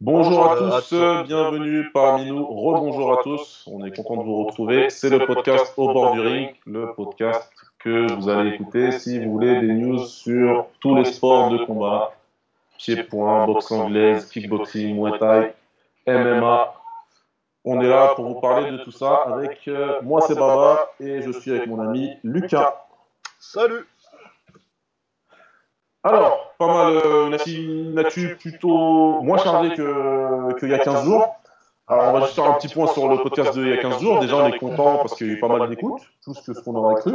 Bonjour à tous, bienvenue parmi nous, rebonjour à tous, on est content de vous retrouver. C'est le podcast Au bord du ring, le podcast que vous allez écouter si vous voulez des news sur tous les sports de combat, pied-point, boxe anglaise, kickboxing, muay thai, MMA. On est là pour vous parler de tout ça avec euh, moi c'est Baba et je suis avec mon ami Lucas. Salut. Alors, pas mal, euh, une actu plutôt moins chargée qu'il y a 15 jours. Alors, on va juste faire un petit point sur le podcast d'il y a 15 jours. Déjà, on est content parce qu'il y a eu pas mal d'écoutes, plus que ce qu'on aurait cru.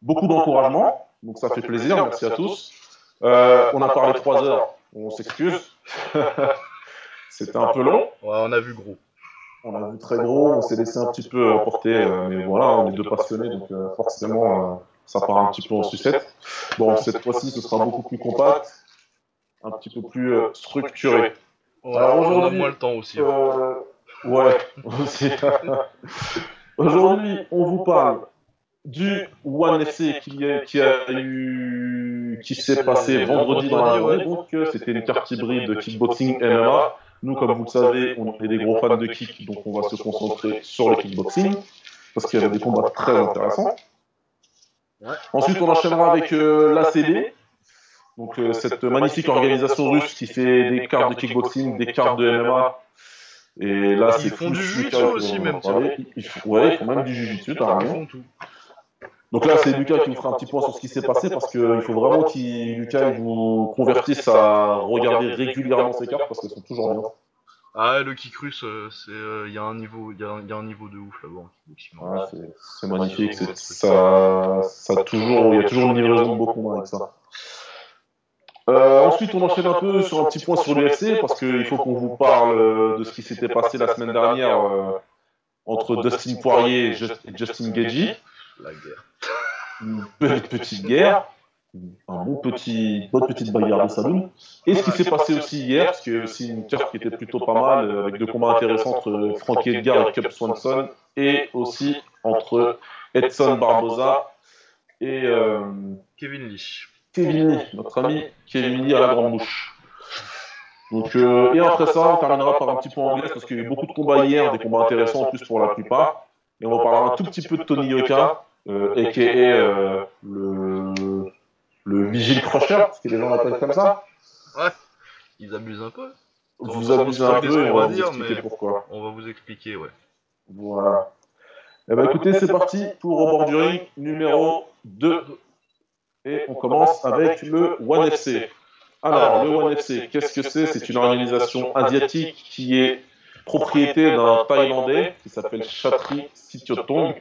Beaucoup d'encouragement, donc ça fait plaisir, merci à tous. Euh, on a parlé 3 heures, on s'excuse. C'était un peu long. Ouais, on a vu gros. On a vu très gros, on s'est laissé un petit peu emporter, euh, mais voilà, on est deux passionnés, donc forcément ça part un petit peu en sucette. Bon, cette fois-ci, ce sera beaucoup plus compact, un petit peu plus euh, structuré. Alors aujourd'hui, on a moins le temps aussi. Euh, ouais, aussi. aujourd'hui, on vous parle du One FC qui, qui a eu, qui s'est passé vendredi dans la journée. Donc, euh, c'était une carte hybride de kickboxing MMA. Nous, comme vous le savez, on est des gros fans de kick, donc on va se concentrer sur le kickboxing parce qu'il y avait des combats très intéressants. Ensuite, on enchaînera avec euh, l'ACD, donc euh, cette magnifique organisation russe qui fait des cartes de kickboxing, des cartes de MMA. Et là, c'est Ils font du jiu aussi, même. Ils, ouais, ils font même du jiu-jitsu, t'as raison. Donc là, c'est Lucas qui vous fera un petit point sur ce qui s'est passé parce qu'il faut vraiment que Lucas vous convertisse à regarder régulièrement ces cartes parce qu'elles sont toujours bien. Ah, le kick russe, euh, c'est, euh, il y a un niveau, il y, a un niveau de ouf là-bas. c'est magnifique, ça, ça toujours, il y a toujours une livraison de beaux combats avec ça. Euh, ensuite, on enchaîne un peu sur un petit point sur l'UFC parce qu'il faut qu'on vous parle de ce qui s'était passé la semaine dernière entre Dustin Poirier et Justin Gagey. La guerre. Une petite guerre un bon petit, bonne petite bagarre de saloon. Et ce qui s'est passé aussi hier, parce qu'il y a aussi une carte qui était plutôt pas mal, euh, avec deux combats intéressants entre Frankie Edgar et Cup Swanson, et aussi entre Edson Barboza et euh, Kevin Lee. Kevin Lee, notre ami Kevin Lee à la grande bouche. Donc, euh, et après ça, on terminera par un petit point anglais, parce qu'il y a eu beaucoup de combats hier, des combats intéressants en plus pour la plupart. Et on va parler un tout petit peu de Tony Yoka, euh, a.k.a. le le vigile crusher, ce que les gens l'appellent comme ça. Ouais, ils abusent un peu. Vous abusez un peu et on va vous expliquer pourquoi. On va vous expliquer, ouais. Voilà. Eh ben écoutez, c'est parti pour Au bord du ring numéro 2. Et on commence avec le One FC. Alors, le One FC, qu'est-ce que c'est? C'est? Une organisation asiatique qui est propriété d'un Thaïlandais qui s'appelle Chatri Sitiotong.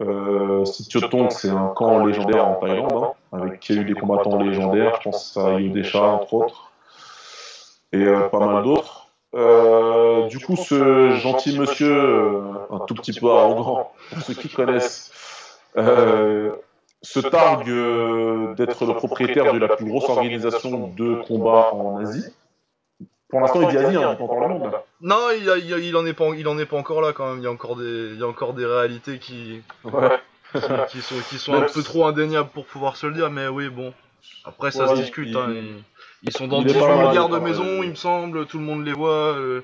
Euh, Sitiotong, c'est un camp légendaire en Thaïlande. Hein avec qui a eu des combattants légendaires, je pense à Yudesha entre autres, et euh, pas mal d'autres. Euh, du coup, ce gentil monsieur, euh, un tout petit peu arrogant, pour ceux qui connaissent, se targue d'être le propriétaire de la plus grosse organisation de combat en Asie. Pour l'instant, il dit Asie, hein, pas encore le monde. Non, il, a, il, en est pas, il en est pas encore là quand même. Il y a encore des, il y a encore des réalités qui, ouais qui, sont, qui sont un peu trop indéniables pour pouvoir se le dire, mais oui, bon. Après, ça se discute. Hein, ils, sont dans 18 milliards de maisons, il me semble, tout le monde les voit. Euh,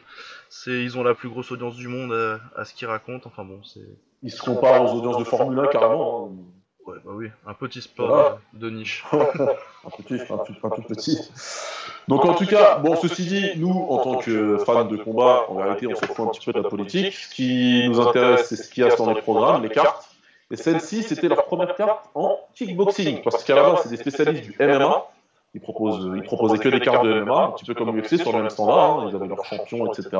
c'est, ils ont la plus grosse audience du monde à, ce qu'ils racontent. Enfin bon, c'est. Ils se comparent aux audiences de Formule 1 carrément. Hein. Ouais, bah oui, un petit sport euh, de niche. un petit, un, tout, un tout petit. Donc en tout cas, bon, ceci dit, nous, en tant que fans de combat, en réalité, on se fout un petit peu de la politique. Ce qui nous intéresse, c'est ce qu'il y a dans les programmes, les cartes. Et celle-ci, c'était leur première carte en kickboxing, parce qu'à la base, c'est des spécialistes du MMA. Ils, proposent, ils proposaient que des cartes de MMA, un petit peu comme l'UFC, sur le même standard. Hein. Ils avaient leurs champions, etc.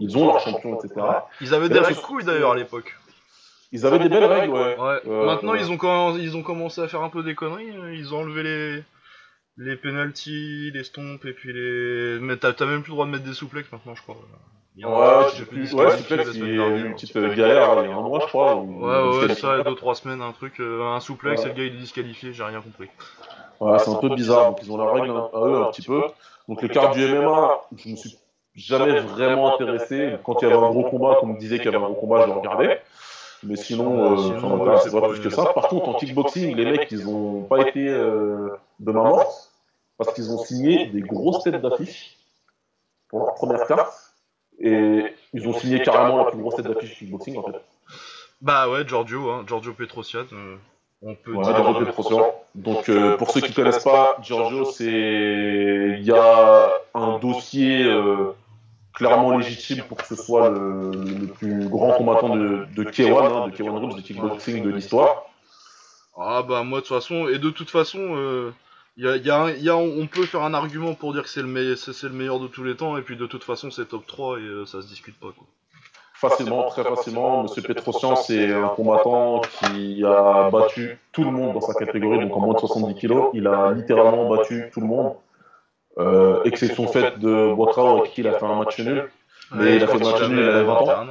Ils ont leurs champions, etc. Ils avaient des règles couilles d'ailleurs à l'époque. Ils avaient des belles règles, ouais. Maintenant, Ils, ont, ils ont commencé à faire un peu des conneries. Ils ont enlevé les, les penalties, les stomps, et puis les. Mais t'as même plus le droit de mettre des souplexes maintenant, je crois. Ouais, je sais plus. Ouais, Suplex, il y a eu une petite galère il y a un mois, je crois. Ouais, ouais, ça, 2-3 semaines, un truc. Euh, un souplex et le gars il est disqualifié, j'ai rien compris. Ouais, c'est un peu bizarre. Donc, ils ont la règle à eux un petit peu. Donc, les cartes du MMA, je me suis jamais vraiment intéressé. Quand il y avait un gros combat, comme on me disait qu'il y avait un gros combat, je le regardais. Mais sinon, euh, m'intéresse pas plus que ça. Par contre, en kickboxing, les mecs, ils ont pas été euh, de main morte parce qu'ils ont signé des grosses têtes d'affiche pour leur première carte. Et ils ont signé carrément la plus grosse tête d'affiche kickboxing en fait. Bah ouais, Giorgio, hein, Giorgio Petrosian. Euh, on peut dire. Giorgio Petrosian. Donc euh, pour ceux qui ne connaissent pas, Giorgio, c'est il y a un dossier euh, clairement légitime pour que ce soit le, plus grand combattant de, de K1, hein, de K1 Rules, de kickboxing de l'histoire. Ah bah moi de toute façon, et de toute façon, y a, y a on peut faire un argument pour dire que c'est le, le meilleur de tous les temps, et puis de toute façon c'est top 3 et ça se discute pas quoi facilement, très facilement. Monsieur Petrosian, c'est un combattant qui a battu tout le monde dans sa catégorie, donc en moins de 70 kg. Il a littéralement battu tout le monde, euh, exception faite de Boitrao avec qui il a fait un match nul. Mais il a fait un match nul, il avait 20 ans.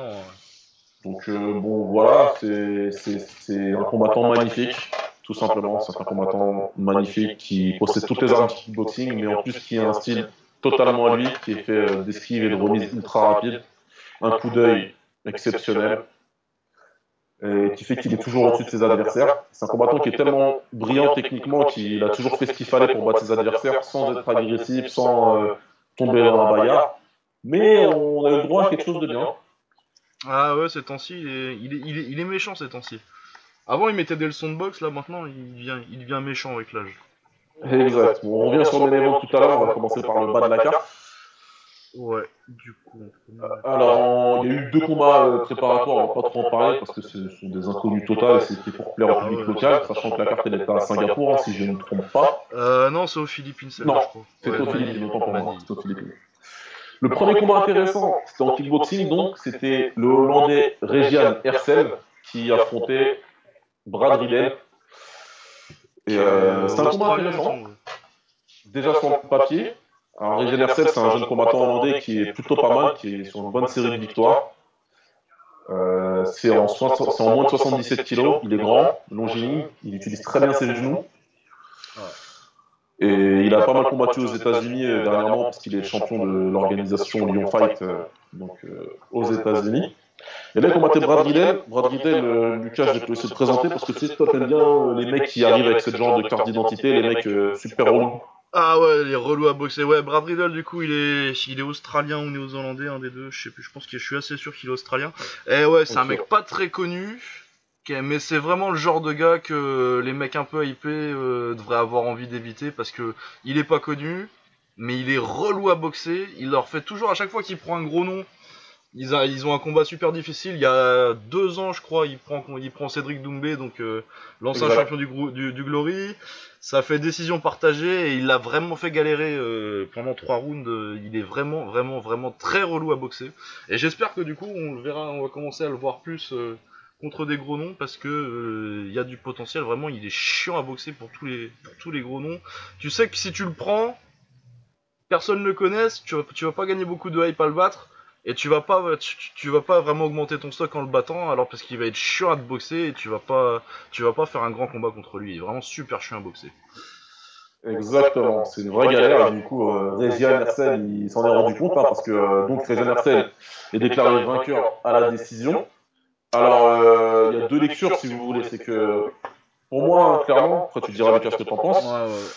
Donc euh, bon, voilà, c'est un combattant magnifique, tout simplement. C'est un combattant magnifique qui possède toutes les armes de kickboxing, mais en plus qui a un style totalement à lui, qui est fait euh, d'esquive et de remise ultra rapide. Un coup d'œil exceptionnel, et qui fait qu'il est toujours au-dessus de ses adversaires. C'est un combattant qui est tellement brillant techniquement qu'il a toujours fait ce qu'il fallait pour battre ses adversaires sans être agressif, sans euh, tomber dans la bagarre. Mais on a eu le droit à quelque chose de bien. Ah ouais, ces temps-ci, il est, il, est, il, est, méchant ces temps-ci. Avant, il mettait des leçons de boxe, là maintenant, il devient, il devient méchant avec l'âge. Exact. on revient sur le tout à l'heure, on va commencer par le bas de la carte. Ouais, du coup. Alors, il y a eu deux combats euh, préparatoires, on va pas trop en parler parce que ce sont des inconnus totaux et c'était pour plaire au ah public local, sachant que la carte elle était à Singapour, hein, si je ne me trompe pas. Euh, non, c'est aux Philippines, Non, c'est aux Philippines, autant pour moi, c'est aux Philippines. Le premier combat intéressant, c'était en kickboxing, donc c'était le Hollandais Regian Hersel qui affrontait Brad Riddell. Et euh, c'est un combat intéressant. Déjà sur le papier, alors, Régé c'est un jeune combattant hollandais qui est plutôt pas mal, qui est sur une bonne série de victoires. Euh, c'est en, moins de 77 kg, il est grand, longiligne, il utilise très bien ses genoux. Et il a pas mal combattu aux États-Unis euh, dernièrement parce qu'il est champion de l'organisation Lyon Fight euh, donc, aux États-Unis. Et là, il combattait Brad Riddell. Brad Riddell, Lucas, je vais te laisser te présenter parce que toi, t'aimes bien les mecs qui arrivent avec ce genre de carte d'identité, les mecs super relous. Ah ouais, il est relou à boxer. Ouais, Brad Riddle, du coup, il est, il est australien ou néo-zélandais, un des deux. Je sais plus, je pense que je suis assez sûr qu'il est australien. Et ouais, c'est un mec pas très connu. Mais c'est vraiment le genre de gars que les mecs un peu hypés euh, devraient avoir envie d'éviter parce que il est pas connu, mais il est relou à boxer. Il leur fait toujours, à chaque fois qu'il prend un gros nom, ils, ils, ont un combat super difficile. Il y a deux ans, je crois, il prend, il prend Cédric Doumbé, donc euh, l'ancien champion du, du, du, Glory. Ça fait décision partagée et il l'a vraiment fait galérer euh, pendant trois rounds. il est vraiment, vraiment, vraiment très relou à boxer. Et j'espère que du coup, on le verra, on va commencer à le voir plus euh, contre des gros noms parce que il y a du potentiel. Vraiment, il est chiant à boxer pour tous les, pour tous les gros noms. Tu sais que si tu le prends, personne ne le connaisse, tu vas, tu vas pas gagner beaucoup de hype à le battre et tu vas pas tu, vas pas vraiment augmenter ton stock en le battant alors parce qu'il va être chiant à te boxer et tu vas pas tu vas pas faire un grand combat contre lui. Il est vraiment super chiant à boxer. Exactement. C'est une vraie galère et du coup euh, Hersel il s'en est rendu compte hein, parce que euh, donc Régian Hersel est déclaré vainqueur à la décision. alors euh, il y a deux lectures si vous voulez c'est que pour moi clairement après tu diras Lucas ce que t'en penses. ouais, ouais.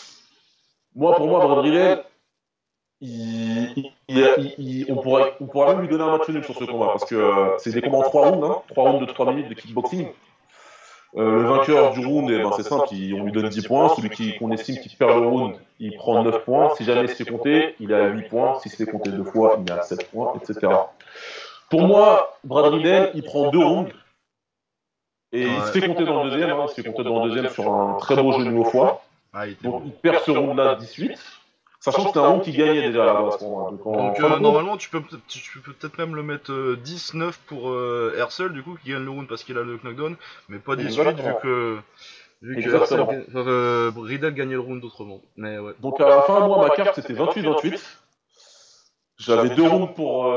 moi pour moi Brad On, pourrait, on pourrait même lui donner un match nul sur ce combat parce que euh, c'est des combats en 3 rounds, hein, 3 rounds de 3 minutes de kickboxing. Euh, le vainqueur du round, eh ben, c'est simple, on lui donne 10 points. Celui qu'on estime qui perd le round, il prend 9 points. Si jamais c'est compté, il a 8 points. Si c'est compté deux fois, il a 7 points, etc. Pour moi, Brad Riddell, il prend 2 rounds. Et il se fait compter dans le deuxième. Hein, il se fait compter dans le deuxième sur un très beau genou au foie. Donc il perd ce round-là 18. Sachant que c'était un round qui gagnait déjà à la base Donc, euh, normalement, tu peux, tu peux peut-être même le mettre 10-9 euh, pour euh, Hersel, du coup, qui gagne le round parce qu'il a le knockdown, mais pas 18 vu que. Vu que Riddle gagnait le round autrement. Mais ouais. Donc à la fin, moi, ma carte c'était 28-28. J'avais deux rounds pour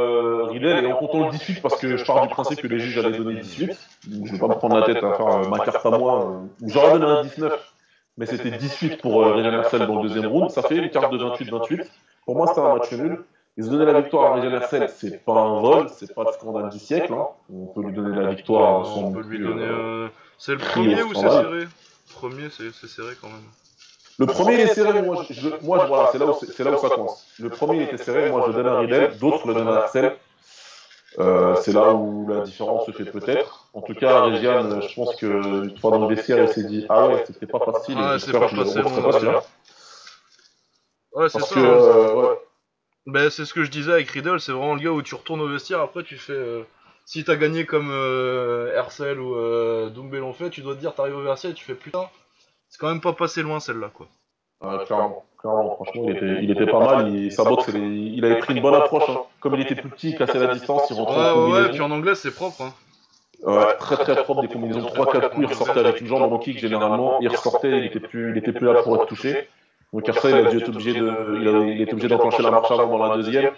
Riddle et en comptant le 18 parce que je pars du principe que les juges allaient donner 18. Donc je vais pas me prendre la tête à faire ma carte à moi. J'aurais donné un 19 mais c'était 18 pour euh, Régent Hersel dans le deuxième round. Ça fait une carte de 28-28. Pour moi, c'était un match nul. Ils ont donné la victoire à Régent Hersel, c'est pas un vol, c'est pas le scandale du siècle. Hein. On peut lui donner la victoire. on peut lui donner. Euh, c'est le premier ou c'est serré? Premier, c'est serré quand même. Le premier, il est serré, moi, je, moi voilà, c'est là, où, c'est là où ça coince. Le premier, il était serré, moi, je le donne à Riddle, d'autres le donnent à Axel. Euh, c'est là où la différence se fait peut-être. En tout cas, Régiane, je pense qu'une fois dans le vestiaire, il s'est dit Ah ouais, c'était pas facile. Ah, c'est pas facile. Ouais, c'est ça. Que, hein. euh, ouais. Ben, c'est ce que je disais avec Riddle, c'est vraiment le gars où tu retournes au vestiaire, après tu fais. Euh, si t'as gagné comme Hercel ou Doumbé l'ont fait, tu dois te dire, t'arrives au vestiaire et tu fais putain, c'est quand même pas passé loin celle-là quoi. Clairement, clairement, franchement, il était, il était pas mal. Il, sa boxe, il, avait pris une bonne approche. Hein. Comme il était plus petit, il cassait la distance, il rentrait Ouais, ouais, ouais, puis en anglais, c'est propre. Hein. Ouais, très très propre, des combinaisons 3-4 coups, il ressortait avec une jambe en kick généralement, il ressortait, il était plus, il était plus là pour être touché. Donc Hercel, il a dû être obligé de, il, a, il était obligé d'enclencher la marche avant dans la deuxième.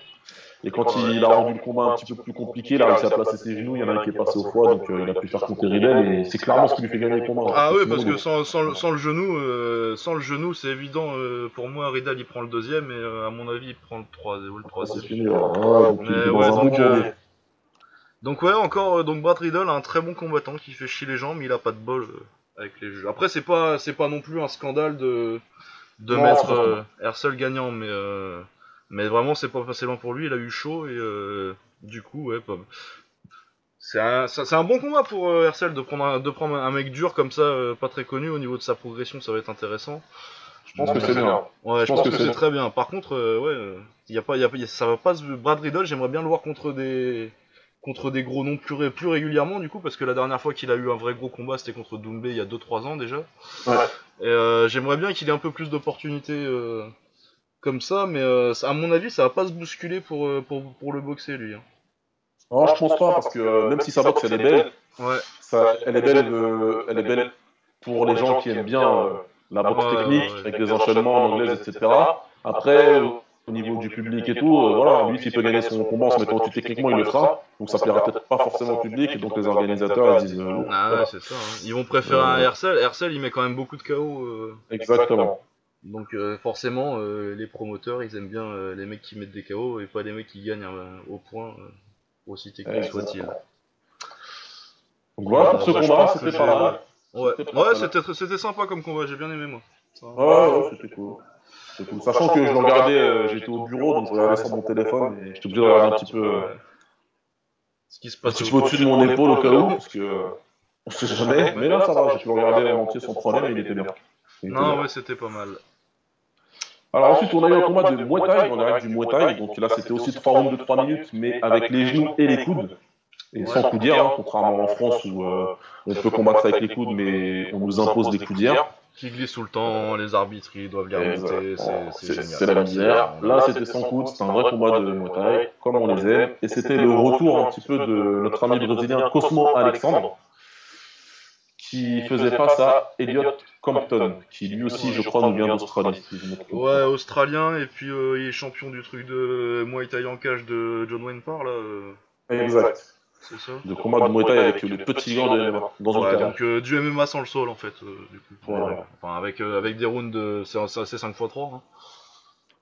Et quand il a rendu le combat un petit peu plus compliqué, il a réussi à placer ses genoux, il y en a un qui est passé au foie, donc euh, il a pu faire compter Riddle, et c'est clairement ce qui lui fait gagner le combat. Ah oui, parce que sans, sans, sans, le genou, euh, sans le genou, c'est évident, euh, pour moi, Riddle il prend le deuxième, et euh, à mon avis, il prend le, 3, le troisième. Fini, ouais, donc, mais, ouais, donc, euh, donc ouais, encore, donc Brad Riddle, un très bon combattant qui fait chier les gens, mais il a pas de bol avec les juges. Après, c'est pas, c'est pas non plus un scandale de, de non, mettre Hersel gagnant, mais... Mais vraiment, c'est pas passé loin pour lui. Il a eu chaud et euh, du coup, ouais, pas. C'est un, un bon combat pour euh, Hercel de prendre, un, de prendre un mec dur comme ça, euh, pas très connu. Au niveau de sa progression, ça va être intéressant. Je pense que c'est bien. Ouais, je, pense, que, c'est très bien. Par contre, euh, ouais, y a pas, y a, ça va pas. Brad Riddle, j'aimerais bien le voir contre des contre des gros noms plus, plus régulièrement du coup parce que la dernière fois qu'il a eu un vrai gros combat c'était contre Doumbé il y a 2-3 ans déjà ouais. j'aimerais bien qu'il ait un peu plus d'opportunités comme ça, mais euh, à mon avis, ça va pas se bousculer pour, euh, pour, pour le boxer, lui. Hein. Non, je pense pas, parce que euh, même si sa boxe, elle est belle, ouais. ça, elle, est belle, euh, elle est belle pour les gens qui aiment bien la boxe technique, avec des enchaînements en anglaise, etc. Après, au niveau du public et tout, voilà, lui, s'il peut gagner son combat en se mettant au-dessus techniquement, il le fera. Donc ça plaira peut-être pas forcément au public, et donc les organisateurs, ils disent... ah ouais, c'est ça. Hein. Ils vont préférer un Hercel. Hercel, il met quand même beaucoup de KO. Exactement. Donc euh, forcément, euh, les promoteurs, ils aiment bien euh, les mecs qui mettent des KO et pas les mecs qui gagnent au point, aussi technique soit-il. Donc voilà pour ce combat, c'était pas mal. Ouais, ouais c'était, c'était sympa comme combat, j'ai bien aimé moi. Ouais, ouais, c'était cool. cool. Sachant que je le regardais, j'étais au bureau, donc je regardais sur mon téléphone et j'étais obligé de regarder un petit peu ce qui se passe un petit peu au-dessus de mon épaule au cas où, parce que on sait jamais. Mais là, ça va, j'ai pu le regarder en entier sans problème et il était bien. Non, ouais, c'était pas mal. Alors ensuite, on a eu un combat de Muay Thai, dans la règle du Muay Thai. Donc là, c'était aussi 3 rounds de 3 minutes, mais avec les genoux et les coudes. Et sans coudière, hein, contrairement en France où euh, on peut combattre avec les coudes, mais on nous impose des coudières. Qui glissent tout le temps, les arbitres ils doivent les remonter, c'est génial. C'est la misère. Là, c'était sans coude, c'était un vrai combat de Muay Thai, comme on les aime. Et c'était le retour un petit peu de notre ami brésilien Cosmo Alexandre, qui faisait face à Elliot Compton, qui lui aussi, je crois, nous vient d'Australie. ouais, australien, et puis euh, il est champion du truc de Muay Thai en cage de John Wayne Parr, là. Euh. Exact. C'est ça De combat de Muay Thai avec les petits gants de MMA. Dans ouais, donc euh, du MMA sans le sol, en fait, euh, du coup. Ouais, enfin, avec, euh, avec des rounds de. C'est 5x3, hein.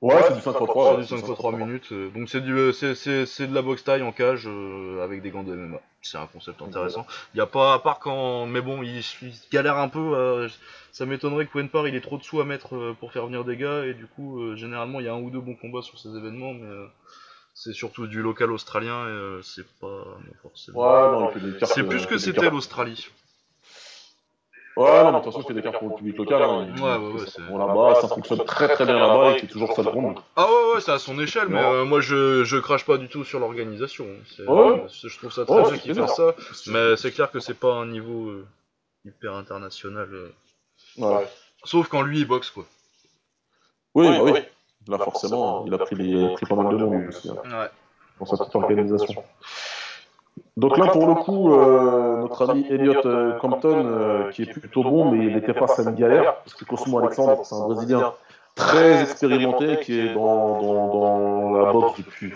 Ouais, c'est du 5 x 3. C'est du 5 x 3 minutes. Donc c'est du c'est c'est de la boxe taille en cage euh, avec des gants de MMA. C'est un concept intéressant. Il y a pas à part quand mais bon, il, il galère un peu euh, ça m'étonnerait que Wenpar il ait trop de sous à mettre euh, pour faire venir des gars et du coup euh, généralement il y a un ou deux bons combats sur ces événements mais euh, c'est surtout du local australien et euh, c'est pas forcément Ouais. C'est plus que c'était l'Australie. Ouais, non, mais de toute façon, il fait des cartes pour le public local. Hein. Ouais, ouais, ouais. c'est- Bon, là-bas, ça fonctionne très très bien là-bas, il fait toujours ça de ronde. Ah ouais, ouais, c'est à son échelle, mais euh, moi je, je crache pas du tout sur l'organisation. C'est- Ouais. euh, Je trouve ça très Ouais, bien c'est qu'il bien. fasse ça, mais c'est clair que c'est pas un niveau euh, hyper international. euh. Ouais. Sauf quand lui il boxe quoi. Oui, bah oui. Là, forcément, il a pris, les- pris pas mal de monde aussi, hein, Ouais. dans sa petite organisation. Donc là, pour le coup, euh, notre ami Elliot euh, Compton, euh, qui est plutôt bon, mais il était face à une galère, parce que Cosmo Alexandre, c'est un Brésilien très expérimenté, qui est dans, dans, dans la boxe depuis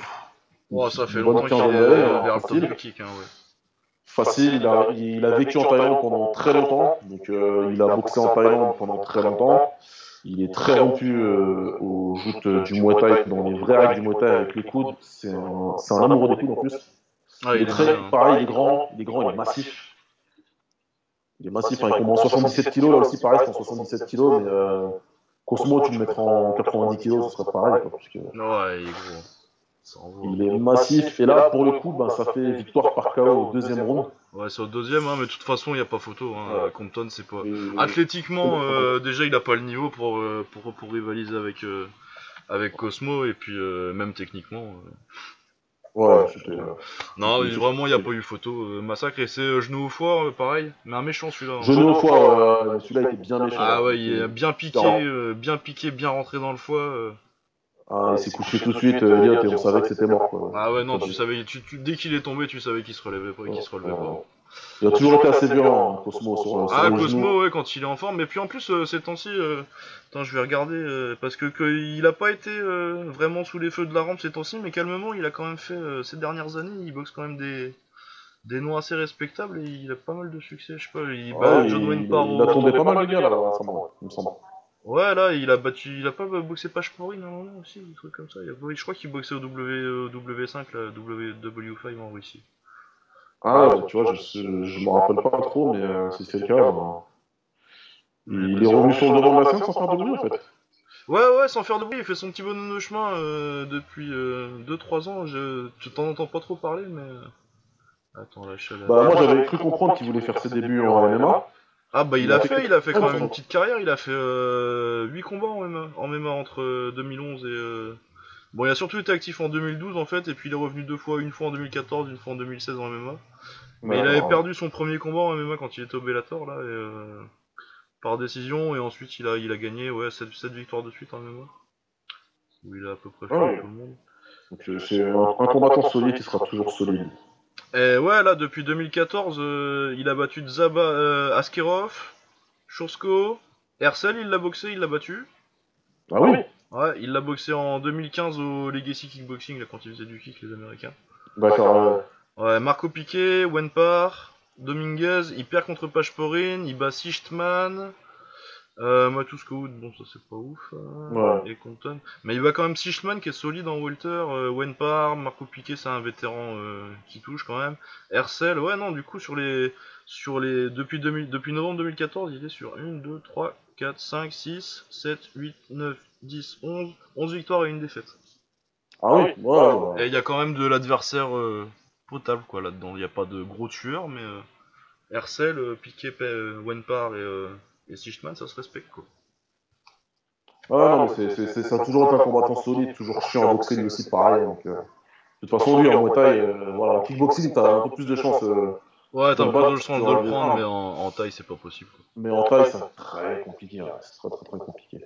Oh, ça fait longtemps qu'il est euh, hein, vers le top facile. du kick. Hein, ouais. Facile, il a, il a vécu en Thaïlande pendant très longtemps, donc euh, il a boxé en Thaïlande pendant très longtemps. Il est très rompu euh, aux joutes du Muay Thai, dans les vraies règles du Muay Thai avec les coudes. C'est un, un amoureux des coudes en plus. Ah, Il est très, bien, hein. pareil, il est grand, il est grand, il est massif. Il est massif, hein, il commence 77 kg, là aussi pareil, c'est en 77 kg, mais euh, Cosmo, tu le mettras en 90 kg, ce serait pareil. Quoi, puisque... Ouais, il est gros. Il est massif. Et là, pour le coup, ben, ça fait victoire par KO au deuxième round. Ouais, c'est au deuxième, hein, mais de toute façon, il n'y a pas photo. Hein. Compton, c'est pas. Athlétiquement, euh, déjà, il a pas le niveau pour, euh, pour, pour, rivaliser avec, euh, avec Cosmo, et puis même techniquement. Ouais, Non, vraiment, il n'y a pas eu photo. Massacre, et c'est genou au foie, pareil. Mais un méchant celui-là. Hein. Genou au foie, celui-là était bien méchant. Ah ouais, il est bien piqué, bien piqué, bien rentré dans le foie. Ah, il s'est couché tout de suite, Elliot, et on savait que c'était mort. Quoi. Ah ouais, non, tu savais, tu, dès qu'il est tombé, tu savais qu'il se relevait pas, qu'il se relevait pas. Il a toujours été assez violent, hein, Cosmo. Sur, ah, Cosmo, ouais, quand il est en forme. Mais puis en plus, euh, ces temps-ci, euh... attends, je vais regarder, euh, parce que, que, il a pas été euh, vraiment sous les feux de la rampe ces temps-ci, mais calmement, il a quand même fait, ces dernières années, il boxe quand même des, des noms assez respectables et il a pas mal de succès. Je sais pas, il bat John Wayne Parro. Il a tombé pas mal de gars là, il me semble. Ouais, là, il a battu. Il a pas boxé non, non, aussi, des trucs comme ça. Je crois qu'il boxait au w, W5, la W5 en Russie. Ah, ouais, tu vois, je, je, me rappelle pas trop, mais euh, si c'est le cas, ben, il est revenu sur le devant de la scène sans faire de bruit, en fait. Ouais, ouais, sans faire de bruit, il fait son petit bonhomme de chemin euh, depuis 2-3 euh, ans. Je, t'en entends pas trop parler, mais. Attends, là, je Bah, moi, j'avais cru comprendre qu'il voulait faire ses débuts en MMA. Ah bah il, a, fait, il a fait quand même une petite carrière, il a fait euh, 8 combats en MMA, en MMA entre 2011 euh, et... Bon il a surtout été actif en 2012 en fait, et puis il est revenu deux fois, une fois en 2014, une fois en 2016 en MMA. Mais il avait perdu son premier combat en MMA quand il était au Bellator là, et, euh, par décision, et ensuite il a, il a gagné ouais, 7, 7 victoires de suite en MMA. Où il a à peu près fait ah tout le monde. Donc euh, c'est un, un combattant solide qui sera toujours solide. Et ouais, là, depuis 2014, euh, il a battu Zaba, euh, Askerov, Chursko, Hersel, il l'a boxé, il l'a battu. Ah oui Ouais, il l'a boxé en 2015 au Legacy Kickboxing, là, quand il faisait du kick, les Américains. D'accord. Ouais, Marco Piquet, Wenpar, Dominguez, il perd contre Pashporin, il bat Sichtman, euh, Matus bon ça c'est pas ouf. Euh, et Compton. Mais il va quand même Sichtman qui est solide en Walter, euh, Wenpar, Marco Piquet c'est un vétéran euh, qui touche quand même. Hercel, ouais non du coup sur les sur les depuis 2000, depuis novembre 2014 il est sur 1, 2, 3, 4, 5, 6, 7, 8, 9, 10, 11, 11 victoires et une défaite. Ah oui, ouais, Et il y a quand même de l'adversaire potable quoi là-dedans. Il n'y a pas de gros tueurs mais Hercel, Piquet, Wenpar et et Sichtman, ça se respecte, quoi. Ah non, mais c'est, ça a toujours été un combattant solide, toujours chiant en boxing aussi, pareil. Donc, euh, de toute façon, lui, en Muay Thai, euh, voilà, en kickboxing, t'as un peu plus de chance. Euh, ouais, t'as un peu de chance de le prendre, mais en, en taille, c'est pas possible. Quoi. Mais en taille, c'est très compliqué, ouais, c'est très, très, très compliqué.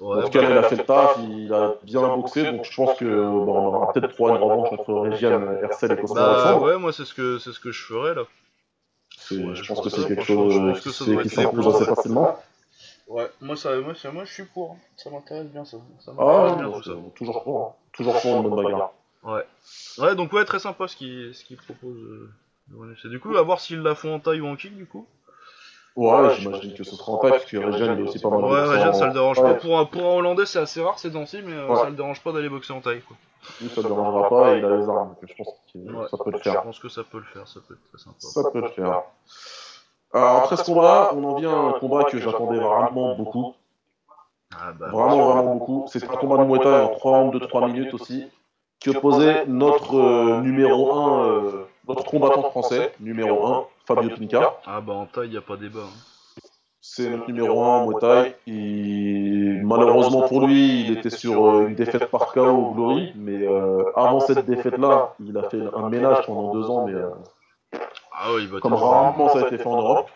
Ouais, en tout cas, il a fait le taf, il a bien boxé, donc je pense que bon, on aura peut-être trois une revanche entre Régiane, Hercel et Cosmo bah, Ouais, moi, c'est ce que, c'est ce que je ferais, là. je, pense que c'est quelque chose qui s'impose assez facilement. Ouais, moi, ça, moi, moi je suis pour. Hein. Ça m'intéresse bien ça. ça ah, bien, tout ça. toujours pour. Hein. Toujours pour une bonne bagarre. Ouais. Ouais, donc ouais, très sympa ce qu'il ce propose. Euh, c'est du coup, à voir s'ils la font en taille ou en kick du coup. Ouais, j'imagine que ce sera en taille, parce que il est aussi pas mal. Ouais, Regen ça le dérange pas. Pour un, pour un Hollandais, c'est assez rare ces temps-ci, mais euh, ça le dérange pas d'aller boxer en taille quoi. Lui, ça ne dérangera pas et il a les armes, donc je pense que ouais, ça peut le faire. Je pense que ça peut le faire, ça peut être très sympa. Ça peut le faire. Alors, après ce combat, on en vient à un combat que j'attendais vraiment beaucoup. Ah bah, vraiment, vraiment beaucoup. C'est un combat de Muay Thai en 3 rounds de 3 minutes aussi, qui opposait notre euh, numéro 1, euh, notre combattant français, numéro 1, Fabio Pinca. Ah bah en taille, il n'y a pas débat. Hein. C'est notre numéro 1 en Muay Thai. Et malheureusement pour lui, il était sur euh, une défaite par KO au Glory. Mais avant cette défaite-là, il a fait un ménage pendant deux ans. Mais, ah ouais, il va comme rarement ça a été fait en Europe.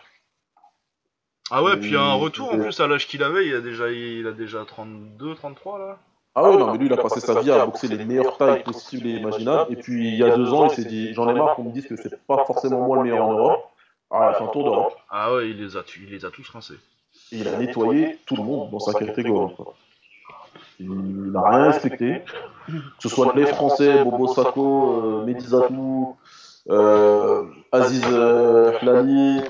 Ah ouais, puis un retour en plus à l'âge qu'il avait, il a déjà, il a déjà 32, 33 là. Ah ouais, non, mais lui il a passé sa vie à boxer les meilleures tailles possibles et imaginables. Et puis il y a deux ans, il s'est dit j'en ai marre qu'on me dise que c'est pas forcément moi le meilleur en Europe. Ah, il a fait un tour d'Europe. Ah ouais, il les a, il les a tous rincés. Et il a nettoyé tout le monde dans sa catégorie. Il n'a rien respecté. Que ce soit les Français, Bobo Sako, euh, Medizatou, euh, Aziz euh, Hlali,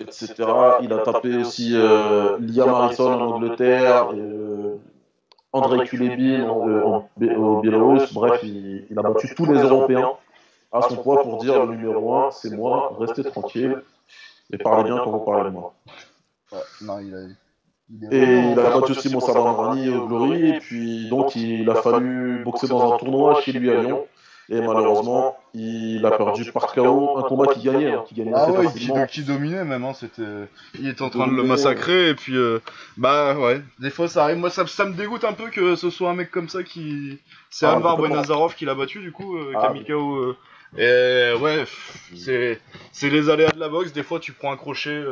etc. Il a tapé aussi euh, Liam Harrison en Angleterre, euh, André Kulebin au Biélorusse. Bref, il, il, a battu tous les Européens. À son poids pour dire le numéro 1, c'est moi, restez tranquille. et parlez bien quand vous parlez de moi. Ouais, non, il a, Et il a battu aussi Moussa Bamrani au Glory, et puis donc il a fallu boxer dans un tournoi chez lui à Lyon. Et malheureusement, il a perdu par KO un combat qui gagnait, hein, qui gagnait ah ouais, qui, dominait même. Hein, c'était, il était en train de le massacrer et puis euh, bah ouais. Des fois ça arrive. Moi ça, ça, me dégoûte un peu que ce soit un mec comme ça qui, c'est ah, Anvar Benazarov qui l'a battu du coup, euh, ah. Euh, et ouais, c'est, c'est les aléas de la boxe. Des fois tu prends un crochet.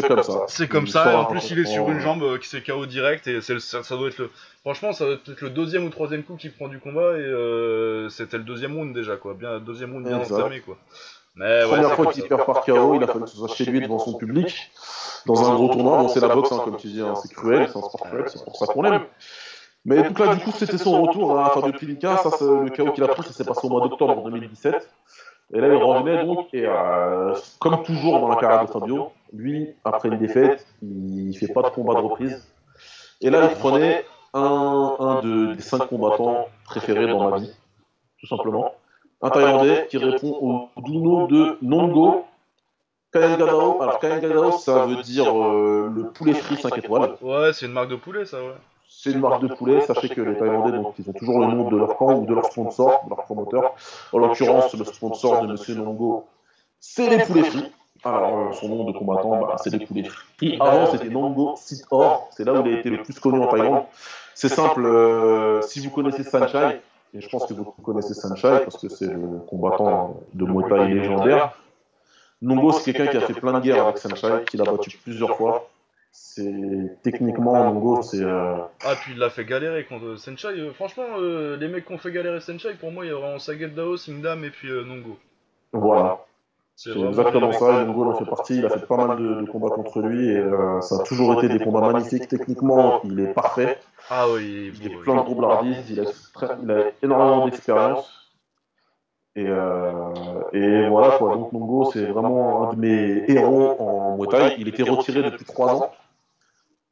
C'est comme ça. C'est comme ça, et en plus il est sur une jambe euh, qui s'est KO direct, et c'est ça, doit être le. Franchement, ça doit être le deuxième ou troisième coup qu'il prend du combat, et euh, c'était le deuxième round déjà, quoi. Bien, deuxième round bien entamé, quoi. Mais Première fois qu'il perd par KO, il a fallu que ce soit chez lui devant son public, dans un gros tournoi. Bon, c'est la boxe, hein, comme tu dis, hein, c'est cruel, c'est un sport cruel, c'est pour ça qu'on l'aime. Mais donc là, du coup, c'était son retour à Fabio Pilinka. Ça, le KO qu'il a pris, ça s'est passé au mois d'octobre 2017. Et là, il revenait donc, et euh, comme toujours dans la carrière de Fabio, lui, après une défaite, il fait pas de combat de reprise. Et là, il prenait un, un de, des cinq combattants préférés dans ma vie, tout simplement. Un Thaïlandais qui répond au Duno de Nongo Kayangadao. Alors, Kayangadao, ça veut dire euh, le poulet frit 5 étoiles. Ouais, c'est une marque de poulet, ça, ouais c'est une marque de poulet. Sachez que les Thaïlandais, donc, ils ont toujours le nom de leur camp ou de leur sponsor, de leur promoteur. En l'occurrence, le sponsor de Monsieur Nongo, c'est les poulets frits. Alors, son nom de combattant, bah, c'est poulets frits. Avant, c'était Nongo Sit Or. C'est là où il a été le plus connu en Thaïlande. C'est simple, euh, si vous connaissez Sanchai, et je pense que vous connaissez Sanchai parce que c'est le combattant de Muay Thai légendaire. Nongo, c'est quelqu'un qui a fait plein de guerres avec Sanchai, qui l'a battu plusieurs fois. C'est techniquement Nongo c'est euh, ah puis il l'a fait galérer contre Senchai euh, franchement euh, les mecs qui ont fait galérer Senchai pour moi il y a vraiment Saget Dao Singdam et puis Nongo. Voilà c'est exactement ça Nongo en fait partie il a fait pas mal de, combats contre lui et ça a toujours été des combats magnifiques techniquement il est parfait. Ah oui il, est plein de roublardises il, il a énormément d'expérience. Et, et, voilà quoi. Donc Nongo c'est vraiment un de mes héros en Muay Thai. Il était retiré depuis 3 ans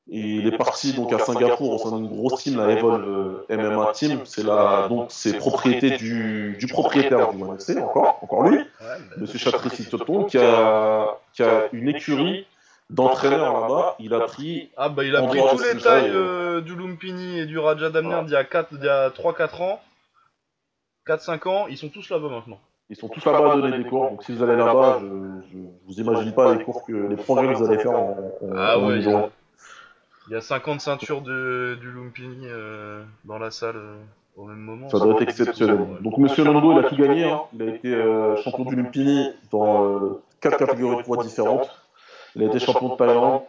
il est parti donc à Singapour au sein d'une grosse team, la Evolve euh, MMA Team. C'est là donc c'est propriété du, du, propriétaire du UFC, encore, encore lui, Monsieur Chatrici Toton, qui a, qui a une écurie d'entraîneurs là-bas. Il a pris. Ah bah il a pris tous les tailles euh, du Lumpini et du Raja Damner d'il y a 3-4 ans. 4-5 ans, ils sont tous là-bas maintenant. Ils sont tous là-bas à donner des cours. Donc si vous allez là-bas, je, je, vous imagine pas les cours que les progrès que vous allez faire en, en, ah ouais, il y a 50 ceintures de, du Lumpini euh, dans la salle euh, au même moment. Ça doit être exceptionnel. Donc Monsieur Nando, il a tout gagné. Hein. Il a été euh, champion du Lumpini dans quatre catégories de poids différentes. Il a été champion de Thaïlande.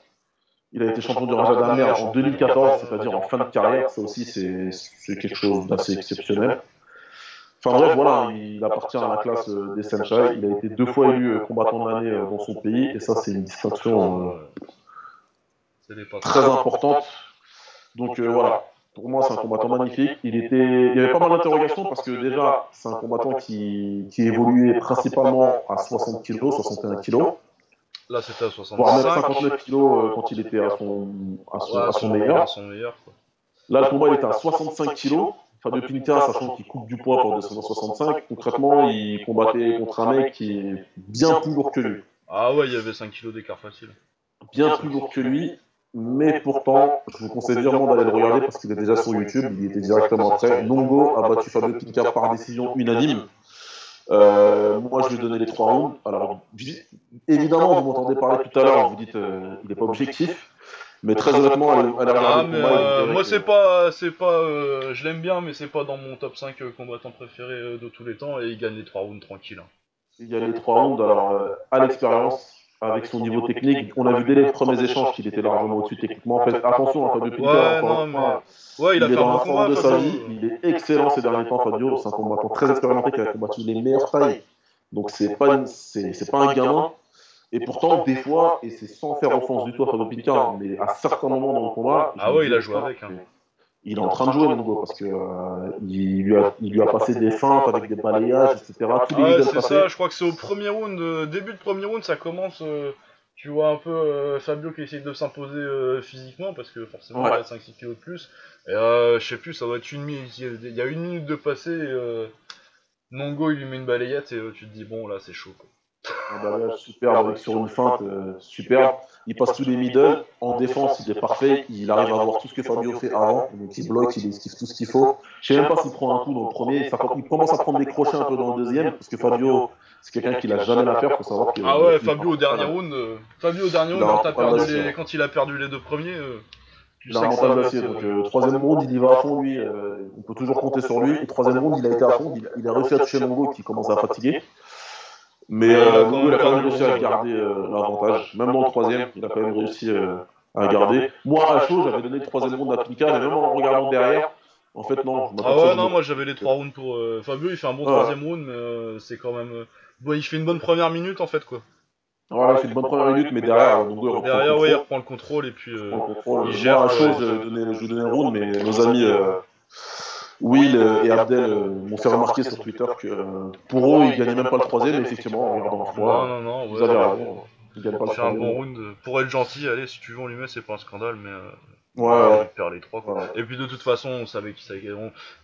Il a été champion du Raja d'Amer en 2014, c'est-à-dire en fin de carrière. Ça aussi, c'est quelque chose d'assez exceptionnel. Enfin bref, voilà, il appartient à la classe des Senchai. Il a été deux fois élu combattant de l'année dans son pays, et ça, c'est une distinction très importante. Donc euh, voilà, pour moi c'est un combattant magnifique. Il, était... il y avait pas mal d'interrogations parce que déjà c'est un combattant qui, qui évoluait principalement à 60 kg, 61 kg. Là c'était à 65. Voire même 59 kg euh, quand il était à son, à son, à son meilleur. Là le combat il était à 65 kg. Fabio Pinta, sachant qu'il coupe du poids pour 265, concrètement il combattait contre un mec qui est bien plus lourd que lui. Ah ouais, il y avait 5 kg d'écart facile. Bien plus lourd que lui, mais pourtant, je vous conseille vivement d'aller le regarder parce qu'il est déjà sur YouTube, il était directement prêt. Nongo a battu Fabio Pinca par décision unanime. Euh, moi, je vais donner les trois rounds. Alors, évidemment, vous m'entendez parler tout à l'heure, vous dites euh, il n'est pas objectif. Mais très honnêtement, allez, ah, mais euh, moi, c'est pas, c'est pas, euh, je l'aime bien, mais c'est pas dans mon top 5 combattants préférés de tous les temps et il gagne les trois rounds tranquille. Hein. Il gagne les trois rounds, alors à l'expérience, avec son niveau technique. On a vu dès les premiers échanges qu'il était largement au-dessus techniquement. En fait, attention, Fabio Pinto, ouais, il, a est dans la forme de sa vie. Il est excellent ces derniers temps, Fabio. C'est un combattant très expérimenté qui a combattu les meilleures tailles. Donc c'est pas, c'est, pas un gamin. Et pourtant, des fois, et c'est sans faire offense du tout à Fabio Pinto, mais à certains moments dans le combat. Ah ouais, il a joué avec. Hein il est en train de jouer Nongo parce que euh, il, lui a, il, lui a, passé des feintes avec des balayages, etc. Tous les c'est ça, je crois que c'est au premier round, euh, début de premier round, ça commence. Euh, tu vois un peu Fabio qui essaye de s'imposer physiquement parce que forcément il a 5-6 kilos de plus. Et je sais plus, ça doit être une minute. Il y a une minute de passé. Nongo il lui met une balayette et tu te dis bon là c'est chaud. Quoi. Un balayage superbe sur une feinte euh, superbe. Il passe tous les middle. En défense, il est parfait. Il arrive à voir tout ce que Fabio fait avant. Donc il bloque, il esquive tout ce qu'il faut. Je sais même pas s'il prend un coup dans le premier. Ça, il commence à prendre des crochets un peu dans le deuxième. Parce que Fabio, c'est quelqu'un qui n'a jamais la faire. Faut savoir que, ah ouais, Fabio au dernier round. Euh, Fabio au dernier round, quand, perdu les, quand, il a perdu les deux premiers. Euh, il a un mental d'acier. Donc, euh, troisième round, il y va à fond, lui. Euh, on peut toujours compter sur lui. Et troisième round, il a été à fond. Il, il a réussi à toucher Mongo qui commence à fatiguer. Mais euh, il a quand même réussi à garder euh, l'avantage. Même dans le troisième, il a quand même réussi euh, à garder. Moi, à chaud, j'avais donné le troisième round à Pika, mais même en regardant derrière, en fait, non. ah ouais, non, moi j'avais les trois rounds pour. Euh, Fabio, il fait un bon troisième round, mais euh, c'est quand même. Bon, il fait une bonne première minute en fait, quoi. Voilà, il fait une bonne première minute, mais derrière, donc, il derrière, ouais, il reprend le contrôle et puis euh, il gère. Moi, à chaud, je vais donner le round, mais nos amis. Will et Abdel m'ont fait remarquer sur Twitter que pour eux, ils gagnaient même pas le troisième, mais effectivement, en regardant le Non, non, non, ouais, raison. Ils gagnent pas le un bon round. Pour être gentil, allez, si tu veux, on lui met, c'est pas un scandale, mais. Euh... Ouais, il perd les trois. Quoi. Et puis de toute façon, on savait qu'il savait.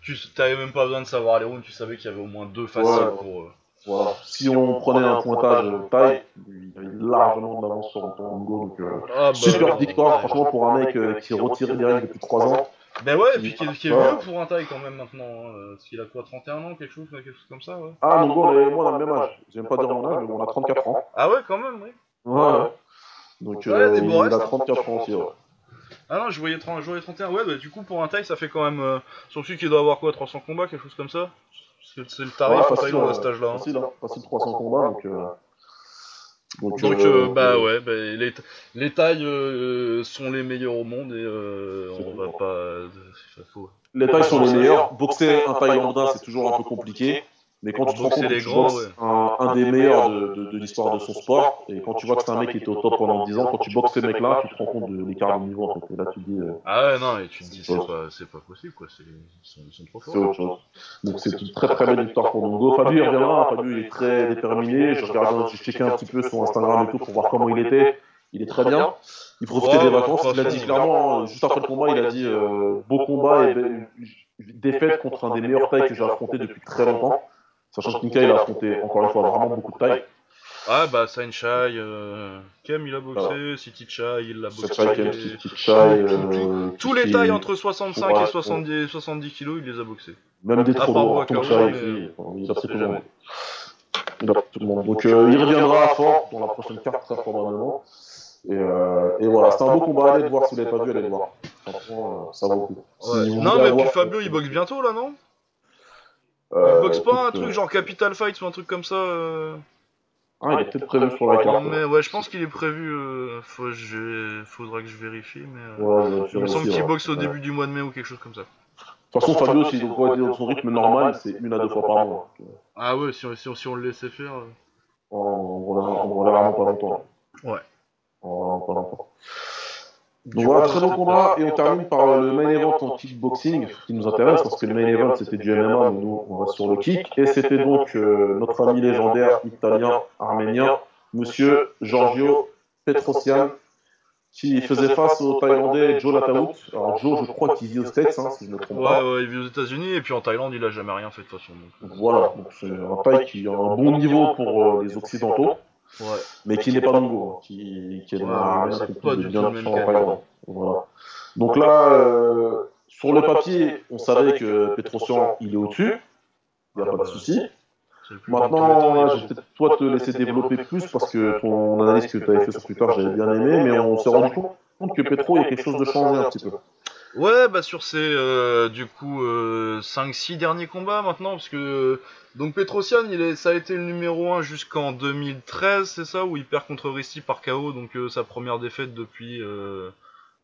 Tu t'avais même pas besoin de savoir les rounds, tu savais qu'il y avait au moins deux faciles pour. Euh... Voilà. Si on prenait un pointage taille, il avait largement d'avance sur Antongo. Donc, euh, ah, bah, super victoire, franchement, pour un mec euh, qui retirait des règles depuis 3 ans. Ben ouais, et puis qui est, qui est vieux pour un taille quand même maintenant. Hein. Parce qu'il a quoi, 31 ans, quelque chose, quelque chose comme ça, ouais. Ah, donc on est, moi, on a le même âge. J'aime pas dire mon âge, mais on a 34 ans. Ah ouais, quand même, oui. Ouais. Donc, euh, il a 34 ans aussi, ouais. Ah non, je voyais, 30, je voyais 31. Ouais, bah du coup, pour un taille, ça fait quand même. Euh, celui qui doit avoir quoi, 300 combats, quelque chose comme ça? C'est le tarif ouais, facile, à cet âge-là. Hein. Facile, hein. facile 300 combats, donc. Euh... Donc, donc euh, euh, bah ouais, bah, les, les tailles euh, sont les meilleures au monde et euh, on va pas. Faut... Les tailles sont les meilleures. Boxer un taille lambda, c'est toujours un peu compliqué. Mais quand tu te rends compte que tu boxes un, un, des meilleurs de, de, de l'histoire de son sport, et quand tu vois que c'est un mec qui était au top pendant 10 ans, quand tu boxes ces mecs-là, tu te rends compte de l'écart de niveau en fait. Et là tu dis. Euh, ah ouais, non, et tu te dis c'est pas, possible quoi, ils sont, ils sont trop forts. C'est autre chose. Donc c'est une très très belle victoire pour Nongo. Fabio il reviendra, Fabio il est très déterminé. Je regarde, j'ai checké un petit peu son Instagram et tout pour voir comment il était. Il est très bien. Il profitait ouais, des vacances. Il a dit clairement, juste après le combat, il a dit euh, beau combat et défaite contre un des meilleurs tailles que j'ai affronté depuis très longtemps. Sachant que Nika, il a affronté encore une fois vraiment beaucoup de tailles. Ah bah Sainchai, euh, Kem il a boxé. City Chai il a boxé. Chai, Kem, City Chai, euh, tous les tailles entre 65 ouais, et 70, 70 kilos, il les a boxés. Même des trop lourds, Tom Chai, mais... il a pris tout le monde. Il a tout le monde. Donc euh, il reviendra fort dans la prochaine carte très probablement. Et, euh, et voilà, c'est un beau combat, allez le voir si vous l'avez pas vu, allez le voir. Franchement, euh, ça vaut le coup. Ouais. Si non mais puis Fabio il boxe bientôt là non? Euh, il boxe pas un truc genre Capital Fight ou un truc comme ça euh... Ah, il est peut-être prévu sur la carte. Mais ouais, je pense qu'il est prévu. Euh... Faut, je... Faudra que je vérifie, mais. Euh... Ouais, il me semble qu'il boxe au début du mois de mai ou quelque chose comme ça. De toute façon, Fabio, s'il doit être dans son rythme normal, c'est une à deux fois par mois. Ah ouais, si on, si on, si on le laissait faire. Euh. On ne vraiment pas longtemps. Ouais. On ne pas longtemps. Donc voilà, très bon combat, et on termine par le main event en kickboxing, qui nous intéresse, parce que le main event c'était du MMA, mais nous on reste sur le kick, et c'était donc euh, notre ami légendaire italien, arménien, monsieur Giorgio Petrosian, qui faisait face au Thaïlandais Joe Lataout. Alors Joe, je crois qu'il vit aux States, hein, si je ne me trompe ouais, pas. Ouais, il vit aux États-Unis, et puis en Thaïlande, il a jamais rien fait de toute façon. Donc... Voilà, donc c'est un Thaï qui a un bon niveau pour euh, les Occidentaux. Ouais. Mais qui n'est pas Mongo, qui, qui est ouais, un ouais, pas du bien tout voilà. Donc là, euh, sur le papier, on savait que Petrosian, il est au-dessus, il n'y a pas de souci. Maintenant, je vais peut-être toi te laisser développer plus parce que ton analyse que tu avais fait sur Twitter, j'avais bien aimé, mais on s'est rendu compte que Petro, il y a quelque chose de changé un petit peu. Ouais, bah sur ces euh, du coup euh, 5-6 derniers combats maintenant, parce que donc Petrosian, il est, ça a été le numéro 1 jusqu'en 2013, c'est ça, où il perd contre Risti par KO, donc euh, sa première défaite depuis, euh,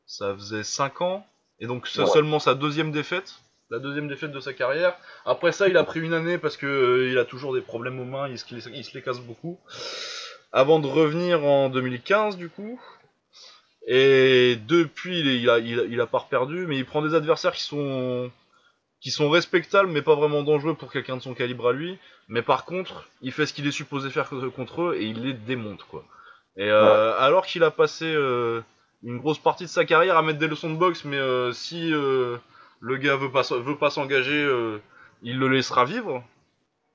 ça faisait 5 ans, et donc c'est ouais. seulement sa deuxième défaite, la deuxième défaite de sa carrière. Après ça, il a pris une année parce que euh, il a toujours des problèmes aux mains, il, il, il se les casse beaucoup. Avant de revenir en 2015 du coup, et depuis, il a, il, a, il a pas perdu, mais il prend des adversaires qui sont qui sont respectables, mais pas vraiment dangereux pour quelqu'un de son calibre à lui. Mais par contre, il fait ce qu'il est supposé faire contre eux et il les démonte, quoi. Et euh, ouais. alors qu'il a passé euh, une grosse partie de sa carrière à mettre des leçons de boxe, mais euh, si le gars veut pas veut pas s'engager, il le laissera vivre.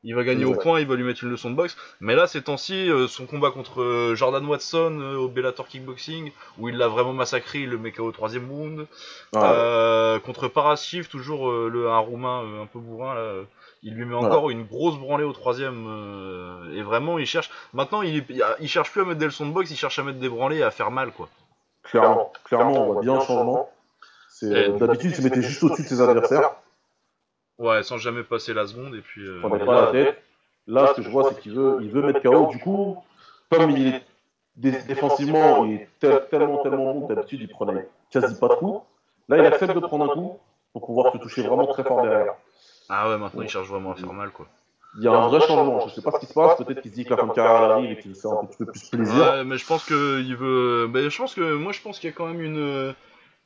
Il va gagner au point, il va lui mettre une leçon de boxe. Mais là, ces temps-ci, euh, son combat contre euh, Jordan Watson euh, au Bellator Kickboxing, où il l'a vraiment massacré, il le met au troisième round. contre Parashiv, toujours le, un roumain un peu bourrin, là, il lui met encore une grosse branlée au troisième. et vraiment, il cherche. Maintenant, il, il, cherche plus à mettre des leçons de boxe, il cherche à mettre des branlées et à faire mal, quoi. Clairement, clairement, on voit bien le changement. D'habitude, il se mettait juste au-dessus de ses adversaires. Ouais, sans jamais passer la seconde et puis. Euh, pas la tête. Là, ce que je vois, c'est qu'il veut, il veut mettre KO. Du coup, comme il est défensivement, il est tellement, tellement bon d'habitude, il prenait quasi pas de coups. Là, il accepte de prendre un coup pour pouvoir se toucher vraiment très fort derrière. Ah ouais, maintenant il cherche vraiment à faire mal, quoi. Il y a un vrai changement. Je sais pas ce qui se passe. Peut-être qu'il se dit que la fin de carrière arrive et qu'il veut faire un petit peu plus plaisir. Ouais, mais je pense que il veut. Mais je pense que moi, je pense qu'il y a quand même une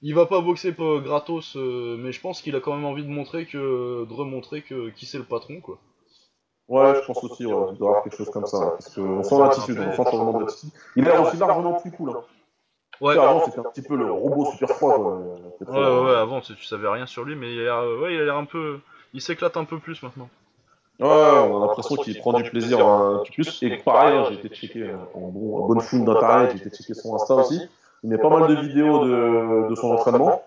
il va pas boxer pour gratos, euh, mais je pense qu'il a quand même envie de montrer que, de remontrer que qui c'est le patron, quoi. Ouais, je pense aussi, ouais, il doit avoir quelque chose comme ça, parce qu'on sent l'attitude, on sent vraiment l'attitude. Il a aussi largement plus cool. Hein. Ouais. avant, c'était un petit peu le robot super froid. Quoi. Ouais, ouais, ouais, avant, tu, savais rien sur lui, mais il a l'air, ouais, il a l'air un peu, il s'éclate un peu plus maintenant. Ouais, on a l'impression qu'il prend du plaisir un petit plus. Et pareil, hein, j'ai été checké en, bon, bonne fouine d'internet, j'ai été checké son Insta aussi. Il met pas mal de vidéos de, de son entraînement.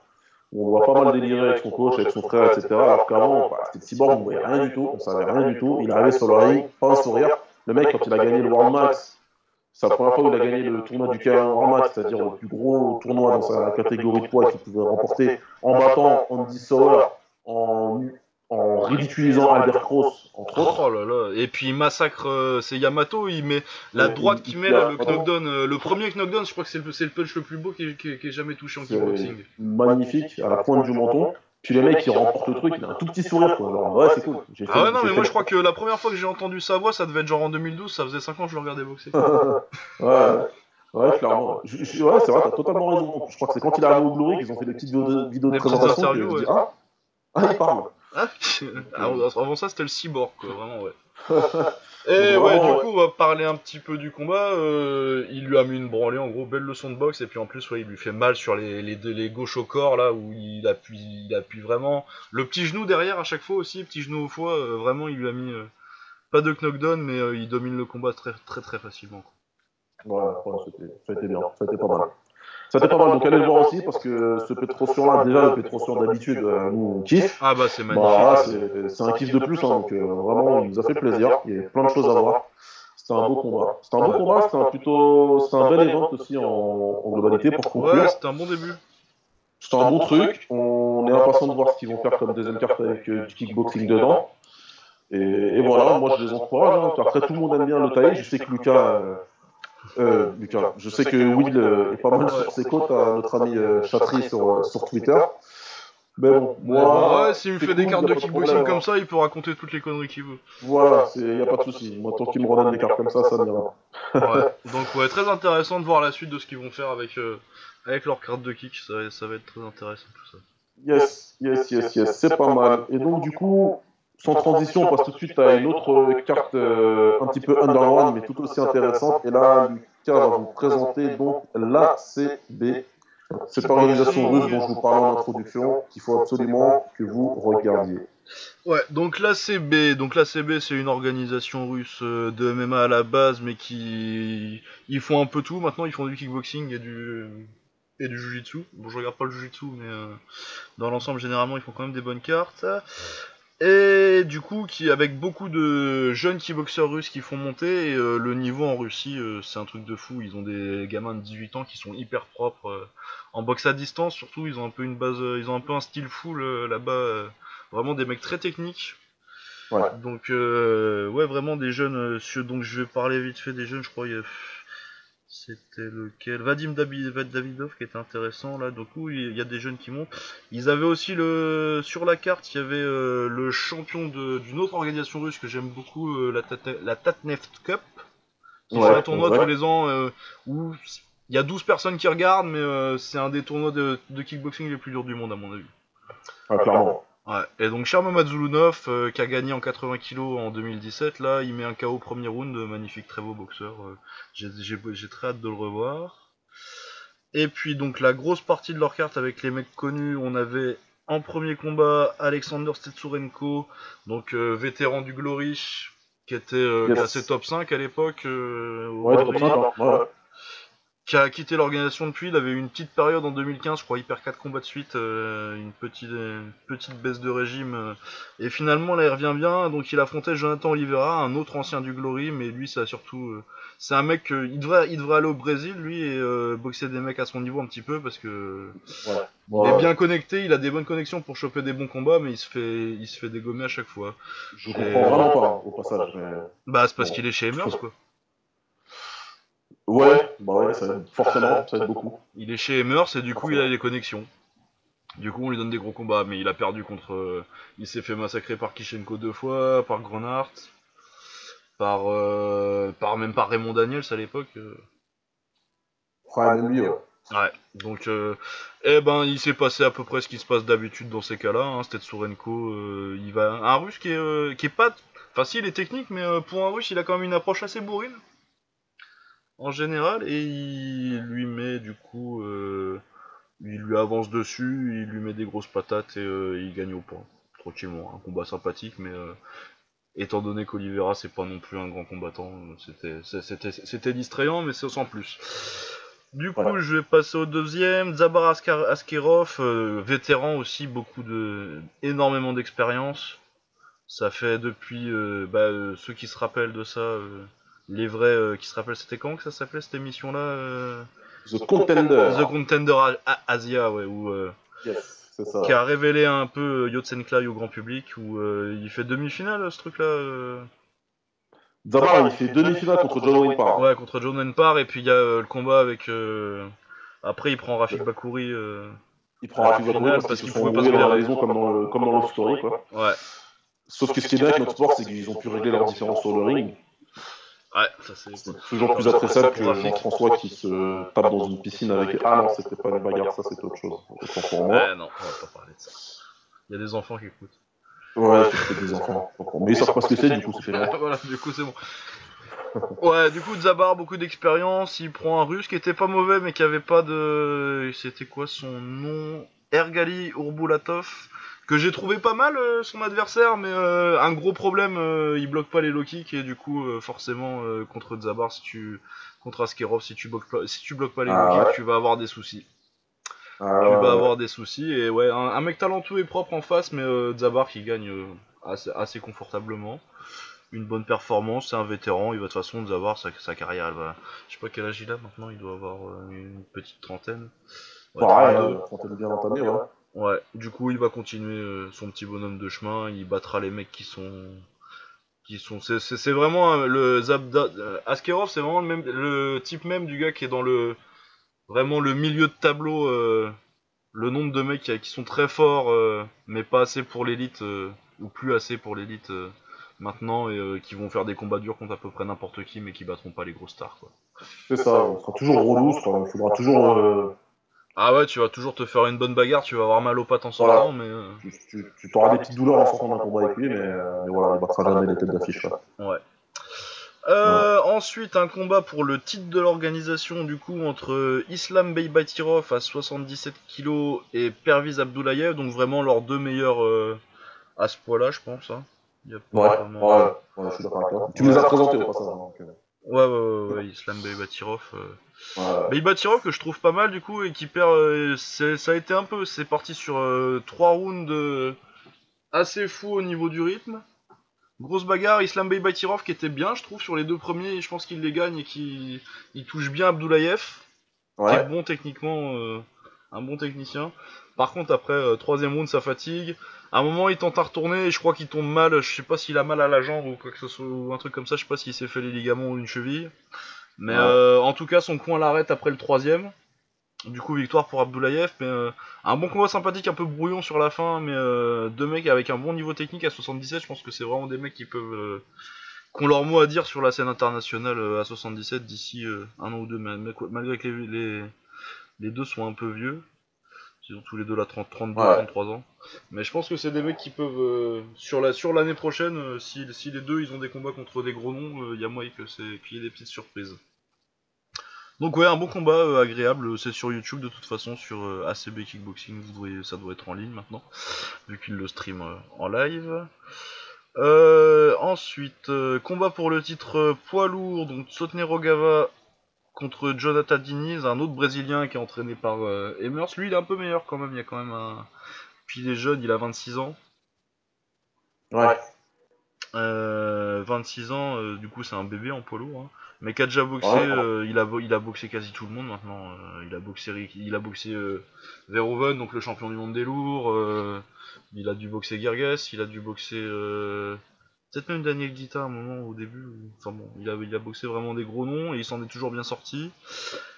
On voit pas mal délirer avec son coach, avec son frère, etc. Alors qu'avant, bah, c'était cyborg, on ne voyait rien du tout, on savait rien du tout. Il arrivait sur le ring, pas un sourire. Le mec, quand il a gagné le World Max, c'est la première fois où il a gagné le tournoi du K1 World Max, c'est-à-dire le plus gros tournoi dans sa catégorie de poids qu'il pouvait remporter en battant Andy Sauer en en ridiculisant Albert Cross, entre autres. Oh là là. Et puis il massacre, euh, c'est Yamato, il met la droite qui met le knockdown, euh, le premier knockdown, je crois que c'est le, le, punch le plus beau qui ait jamais touché en kickboxing. Magnifique, à la pointe du menton. Puis le mec qui remporte le truc, il a un tout petit sourire quoi. ouais, c'est cool. Ah ouais, non, mais moi je crois que la première fois que j'ai entendu sa voix, ça devait être genre en 2012, ça faisait 5 ans que je le regardais boxer. ouais. Ouais, clairement. ouais, c'est vrai, t'as totalement raison. Je crois que c'est quand il est arrivé au Glory qu'ils ont fait des petites vidéos de, présentation. Et ah, ah, il parle. Ah, avant ça, c'était le cyborg, quoi, vraiment, ouais. et ouais, du coup, on va parler un petit peu du combat. Euh, il lui a mis une branlée, en gros, belle leçon de boxe, et puis en plus, ouais, il lui fait mal sur les, les, les gauches au corps, là, où il appuie, il appuie vraiment. Le petit genou derrière, à chaque fois aussi, petit genou au foie, euh, vraiment, il lui a mis. Euh, pas de knockdown, mais il domine le combat très, très, très facilement. Quoi. Ouais, c'était bien, c'était pas mal. Ça pas mal, donc allez le voir aussi parce que ce Petrosian-là, déjà le Petrosian d'habitude, euh, nous on kiffe. Ah bah c'est magnifique. Bah, c'est un kiff de plus, hein, donc euh, vraiment il nous a fait plaisir. Il y a plein de choses à voir. C'était un beau combat. C'était un beau combat, c'était un plutôt, c'était un bel event aussi en, en globalité pour conclure. Ouais, c'était un bon début. C'était un bon truc. On est impatient de voir ce qu'ils vont faire comme deuxième carte avec euh, du kickboxing dedans. Et, et, voilà, moi je les encourage. Hein. Après tout le monde aime bien le taille. Je sais que Lucas. Euh, Lucas, je sais que Will euh, est pas mal sur ses côtes à notre ami euh, Chatry sur, sur Twitter. Mais bon, moi. Ouais, s'il me fait des cartes de kickboxing comme ça, il peut raconter toutes les conneries qu'il veut. Voilà, il n'y a pas de souci. Moi, tant qu'il me redonne des cartes comme ça, ça m'ira. ouais, donc ouais, très intéressant de voir la suite de ce qu'ils vont faire avec, avec leurs cartes de kick. Ça, ça va être très intéressant tout ça. Yes, yes, yes, yes, c'est pas mal. Et donc, du coup, sans transition, on passe tout de suite à une autre carte euh, un petit peu underground, mais tout aussi intéressante. Et là, Lucas va vous présenter donc l'ACB, cette organisation russe dont je vous parlais en introduction, qu'il faut absolument que vous regardiez. Ouais, donc l'ACB, donc l'ACB c'est une organisation russe euh, de MMA à la base, mais qui ils font un peu tout. Maintenant, ils font du kickboxing et du et du jujitsu. Bon, je regarde pas le jujitsu, mais euh, dans l'ensemble, généralement, ils font quand même des bonnes cartes. Et du coup, qui avec beaucoup de jeunes kickboxers russes qui font monter, et, euh, le niveau en Russie, euh, c'est un truc de fou. Ils ont des gamins de 18 ans qui sont hyper propres euh, en boxe à distance, surtout. Ils ont un peu une base, ils ont un peu un style full là-bas. vraiment des mecs très techniques. Ouais. Donc ouais, vraiment des jeunes. donc je vais parler vite fait des jeunes. Je crois il y a c'était lequel? Vadim Davidov qui était intéressant là. Du coup, il y a des jeunes qui montent. Ils avaient aussi le sur la carte, il y avait euh, le champion d'une autre organisation russe que j'aime beaucoup, euh, la, la Tatneft Cup. Qui ouais, un tournoi tous les ans euh, où il y a 12 personnes qui regardent, mais c'est un des tournois de, de, kickboxing les plus durs du monde à mon avis. Ah, clairement. Ouais. Et donc Sherman Mazulunov, euh, qui a gagné en 80 kg en 2017, là, il met un KO premier round, magnifique, très beau boxeur. Euh, j'ai très hâte de le revoir. Et puis donc la grosse partie de leur carte avec les mecs connus, on avait en premier combat Alexander Stetsurenko, donc euh, vétéran du Glory, qui était classé top 5 à l'époque. ouais, top 5, hein. ouais qui a quitté l'organisation depuis. Il avait eu une petite période en 2015, je crois, il perd 4 combats de suite, euh, une, petite, petite baisse de régime. Euh. et finalement, là, il revient bien. Donc, il affrontait Jonathan Oliveira, un autre ancien du Glory, mais lui, ça surtout. Euh, c'est un mec. il, devrait, il devrait aller au Brésil, lui, et boxer des mecs à son niveau un petit peu, parce que. il est bien connecté, il a des bonnes connexions pour choper des bons combats, mais il se fait, il se fait dégommer à chaque fois. Je comprends vraiment pas, au passage. Bah, c'est parce qu'il est chez Emers, quoi. Ouais, bah ouais, ça forcément, ça aide beaucoup. Il est chez Emers et du coup il a les connexions. Du coup on lui donne des gros combats, mais il a perdu contre... Euh, il s'est fait massacrer par Kishenko deux fois, par Grenard, par, euh, par même par Raymond Daniels à l'époque. Euh. Ouais, lui, ouais. Ouais, donc, eh ben, il s'est passé à peu près ce qui se passe d'habitude dans ces cas-là. Hein. C'était Tsurenko, il va, un russe qui est, qui est pas facile et technique, mais pour un russe, il a quand même une approche assez bourrine en général et il lui met du coup euh, il lui avance dessus, il lui met des grosses patates et euh, il gagne au point. Tranquillement, un combat sympathique mais euh, étant donné qu'Olivera c'est pas non plus un grand combattant, c'était distrayant mais c'est sans plus. Du coup, je vais passer au deuxième. Zabar Askerov, vétéran aussi, beaucoup de, énormément d'expérience. Ça fait depuis, bah, ceux qui se rappellent de ça, les vrais euh, qui se rappellent, c'était quand que ça s'appelait cette émission-là euh The Contender. The Contender Asia, ouais, où, euh, yes, ça. qui a révélé un peu Yotsenklai au grand public, où il fait demi-finale ce truc-là. D'abord, il fait demi-finale contre John Wayne Parr. Ouais, contre John Wayne Parr, et puis il y a le combat avec. Après, il prend Rafik Bakouri. il prend Rafik Bakouri parce, parce qu'il pouvait pas se la raison comme dans le, comme dans story, quoi. Ouais. Sauf que ce qui est bien avec notre sport, c'est qu'ils ont pu régler leurs différences sur le ring. Ouais, ça c'est. toujours plus appréciable que Jean-François qui se tape dans une piscine avec. Ah non, c'était pas une bagarre, ça c'était autre chose. pour moi. Ouais, non, on va pas parler de ça. Il y a des enfants qui écoutent. Ouais, c'est des enfants. Mais ils savent pas ce que c'est, du coup, c'est bon. voilà, du coup, c'est bon. Ouais, du coup, Zabar, beaucoup d'expérience. Il prend un russe qui était pas mauvais, mais qui avait pas de. C'était quoi son nom? Ergali Urbulatov que j'ai trouvé pas mal euh, son adversaire, mais euh, un gros problème, euh, il bloque pas les low kicks et du coup forcément contre Zabar si tu contre Askerov si tu bloques pas si tu bloques pas les ah low kicks, tu vas avoir des soucis. Ah tu vas avoir des soucis et ouais un, mec talentueux et propre en face, mais Zabar qui gagne assez, confortablement. Une bonne performance, c'est un vétéran, il va de toute façon Zabar sa, sa carrière, elle va, je sais pas quel âge il a maintenant, il doit avoir une petite trentaine. Ouais, ouais, trentaine bien entamée, ouais. Ouais, du coup, il va continuer euh, son petit bonhomme de chemin. Il battra les mecs qui sont. qui sont. C'est vraiment le Zabda. Euh, Askerov, c'est vraiment le, même, le type même du gars qui est dans le. Vraiment le milieu de tableau. Euh, le nombre de mecs qui, sont très forts, mais pas assez pour l'élite, ou plus assez pour l'élite maintenant, et qui vont faire des combats durs contre à peu près n'importe qui, mais qui battront pas les gros stars. C'est ça, on sera toujours relou, il faudra toujours ah ouais, tu vas toujours te faire une bonne bagarre, tu vas avoir mal aux pattes en sortant, mais. Euh, tu, tu, t'auras des petites douleurs en sortant d'un combat avec lui, mais, euh, mais voilà, il battra jamais les têtes d'affiche. Ouais. Euh, ensuite, un combat pour le titre de l'organisation, du coup, entre Islam Beybatirov à 77 kg et Perviz Abdoulayev, donc vraiment leurs deux meilleurs euh, à ce poids-là, je pense. Hein. Y a ouais, ouais, ouais, je suis d'accord avec toi. Tu les as présentés au passage. Ouais, ouais, ouais, Islam Beybatirov. Euh... Beybatirov que je trouve pas mal du coup et qui perd. Euh, ça a été un peu. C'est parti sur euh, trois rounds euh, assez fou au niveau du rythme. Grosse bagarre, Islam Beybatirov qui était bien, je trouve, sur les deux premiers. Je pense qu'il les gagne et qu'il il touche bien Abdoulayev. Ouais. Qui est bon techniquement, un bon technicien. Par contre, après, troisième round, ça fatigue. À un moment, il tente à retourner et je crois qu'il tombe mal. Je sais pas s'il a mal à la jambe ou quoi que ce soit, ou un truc comme ça. Je sais pas s'il s'est fait les ligaments ou une cheville. Mais euh, en tout cas, son coin l'arrête après le troisième. Du coup, victoire pour Abdoulayev. Mais euh, un bon combat sympathique, un peu brouillon sur la fin. Mais euh, deux mecs avec un bon niveau technique à 77. Je pense que c'est vraiment des mecs qui peuvent. qui ont leur mot à dire sur la scène internationale à 77 d'ici un an ou deux. malgré que les, les deux sont un peu vieux. Ils ont tous les deux la 30, 32, 33 ans. Mais je pense que c'est des mecs qui peuvent, euh, sur la sur l'année prochaine, euh, si, si, les deux ils ont des combats contre des gros noms, il euh, y a moyen que c'est qu'il y ait des petites surprises. Donc ouais, un bon combat agréable, c'est sur YouTube de toute façon, sur ACB Kickboxing, vous ça doit être en ligne maintenant, vu qu'il le stream en live. Ensuite, combat pour le titre poids lourd, donc Sotne Rogava contre Jonathan Diniz, un autre Brésilien qui est entraîné par euh, Emers. Lui, il est un peu meilleur quand même, il y a quand même un... Puis il est jeune, il a 26 ans. Ouais. 26 ans, du coup c'est un bébé en poids lourd. Hein. Mais qui a déjà boxé, il, a, il a boxé quasi tout le monde maintenant. il a boxé, il a boxé Verhoeven, donc le champion du monde des lourds. il a dû boxer Gerges, il a dû boxer Peut-être même Daniel Dita à un moment au début. Enfin bon, il a, il a boxé vraiment des gros noms et il s'en est toujours bien sorti.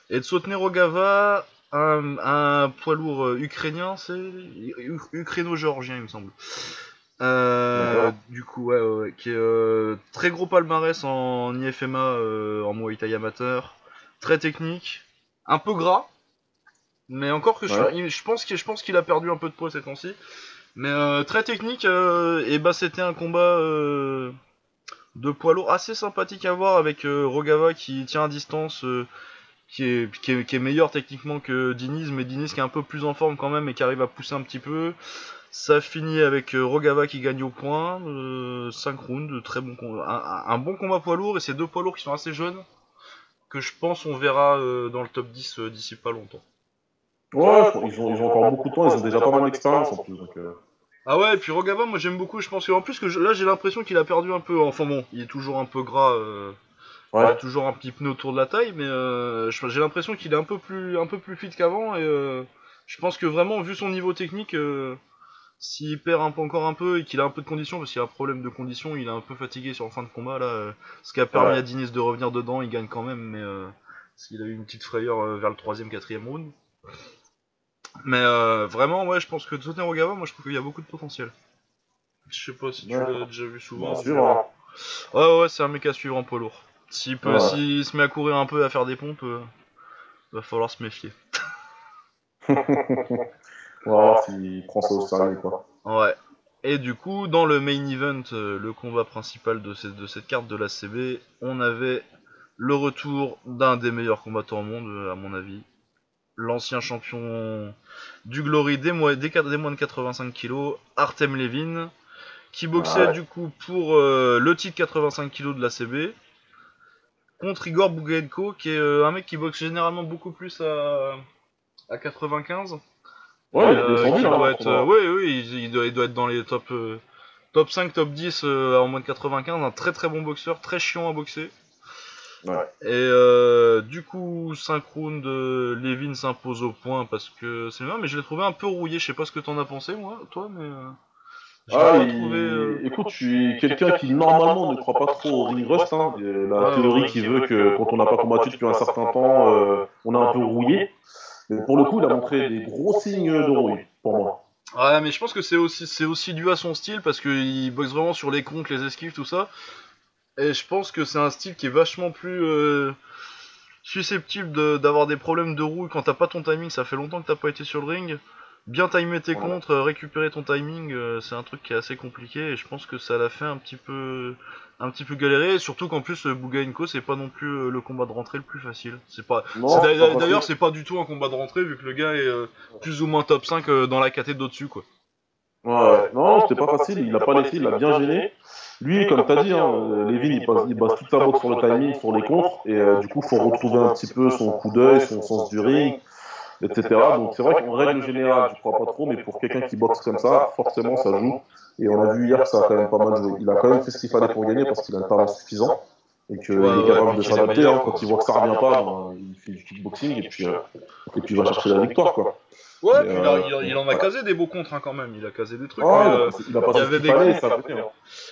Et Tsotne Rogava, un, un, poids lourd euh, ukrainien, c'est ukraino-géorgien, il me semble. Euh, du coup, ouais, ouais, qui est euh, très gros palmarès en IFMA, euh, en Muay Thai amateur, très technique, un peu gras, mais encore que je, je, pense qu'il, je pense qu'il a perdu un peu de poids ces temps-ci. Mais euh, très technique, euh, et bah c'était un combat euh, de poids lourd assez sympathique à voir avec Rogava qui tient à distance, qui est, qui, est, meilleur techniquement que Diniz, mais Diniz qui est un peu plus en forme quand même et qui arrive à pousser un petit peu. Ça finit avec Rogava qui gagne au point, 5 rounds, très bon un, bon combat poids lourd et ces deux poids lourds qui sont assez jeunes, que je pense on verra dans le top 10 d'ici pas longtemps. Ouais, ils ont, ils ont encore beaucoup de temps, ils ont déjà pas mal d'expérience en plus. Donc, euh. Ah ouais, et puis Rogava, moi j'aime beaucoup, je pense qu'en plus que là j'ai l'impression qu'il a perdu un peu, enfin bon, il est toujours un peu gras, euh... ouais. il a toujours un petit pneu autour de la taille, mais euh, j'ai l'impression qu'il est un peu plus un peu plus fit qu'avant, et euh, je pense que vraiment, vu son niveau technique, euh, s'il perd un peu, encore un peu et qu'il a un peu de conditions, parce qu'il a un problème de conditions, il est un peu fatigué sur la fin de combat là, euh, ce qui a permis à Diniz de revenir dedans, il gagne quand même, mais euh, s'il a eu une petite frayeur vers le troisième, quatrième round. Mais euh, vraiment, ouais, je pense que Tottenham Rogava, moi je trouve qu'il y a beaucoup de potentiel. Je sais pas si tu l'as déjà vu souvent. Bien Ouais, ouais, c'est un mec à suivre en poids lourd. S'il peut, s'il se met à courir un peu, à faire des pompes, euh, va falloir se méfier. On va voir s'il prend ça au sérieux, quoi. Ouais. Et du coup, dans le main event, euh, le combat principal de, cette, de cette carte de la CB, on avait le retour d'un des meilleurs combattants au monde, à mon avis, l'ancien champion du Glory des, moins, des, de 85 kg, Artem Levin, qui boxait du coup pour euh, le titre 85 kg de la CB, contre Igor Bugenko, qui est euh, un mec qui boxe généralement beaucoup plus à, à 95. Ouais, euh, il, doit être, il, doit, il, doit, être dans les top, top 5, top 10 en moins de 95. Un très très bon boxeur, très chiant à boxer. Et euh, du coup, synchrone de Levin s'impose au point parce que c'est bien, mais je l'ai trouvé un peu rouillé. Je sais pas ce que t'en as pensé, moi, toi, mais. Euh, ah, trouvé, euh, écoute, je suis quelqu'un qui normalement ne croit pas trop au ring rust. Hein. La théorie qui veut que quand on n'a pas combattu depuis un certain temps, on a un peu rouillé. Mais pour le coup, il a montré des gros signes de rouille pour moi. Ouais, mais je pense que c'est aussi, c'est aussi dû à son style parce qu'il boxe vraiment sur les comptes, les esquives, tout ça. Et je pense que c'est un style qui est vachement plus euh, susceptible d'avoir des problèmes de roue quand t'as pas ton timing. Ça fait longtemps que t'as pas été sur le ring. Bien timer tes contres, euh, récupérer ton timing, euh, c'est un truc qui est assez compliqué et je pense que ça l'a fait un petit peu un petit peu galérer, surtout qu'en plus Bugainko c'est pas non plus le combat de rentrée le plus facile. C'est pas d'ailleurs c'est pas du tout un combat de rentrée vu que le gars est plus ou moins top 5 dans la catégorie d'au-dessus quoi. Ouais, non, c'était pas facile, il a pas laissé, il a bien gêné. Lui, comme tu as dit, hein, euh, Lévin, il, passe, il base toute sa boxe sur le timing, sur les contres, et euh, du coup, il faut retrouver un petit peu son coup d'œil, son sens du ring, etc. Donc c'est vrai qu'en règle générale, je crois pas trop, mais pour quelqu'un qui boxe comme ça, forcément, ça joue. Et on a vu hier que ça a quand même pas mal joué. Il a quand même fait ce qu'il fallait pour gagner parce qu'il a le talent suffisant et qu'il est capable de s'adapter. Hein. Quand il voit que ça revient pas, ben, il fait du kickboxing et puis, euh, et puis il va chercher la victoire. Quoi. Ouais, puis il, il, en a casé des beaux contres hein, quand même. Il a casé des trucs. Euh, il, y avait des coups,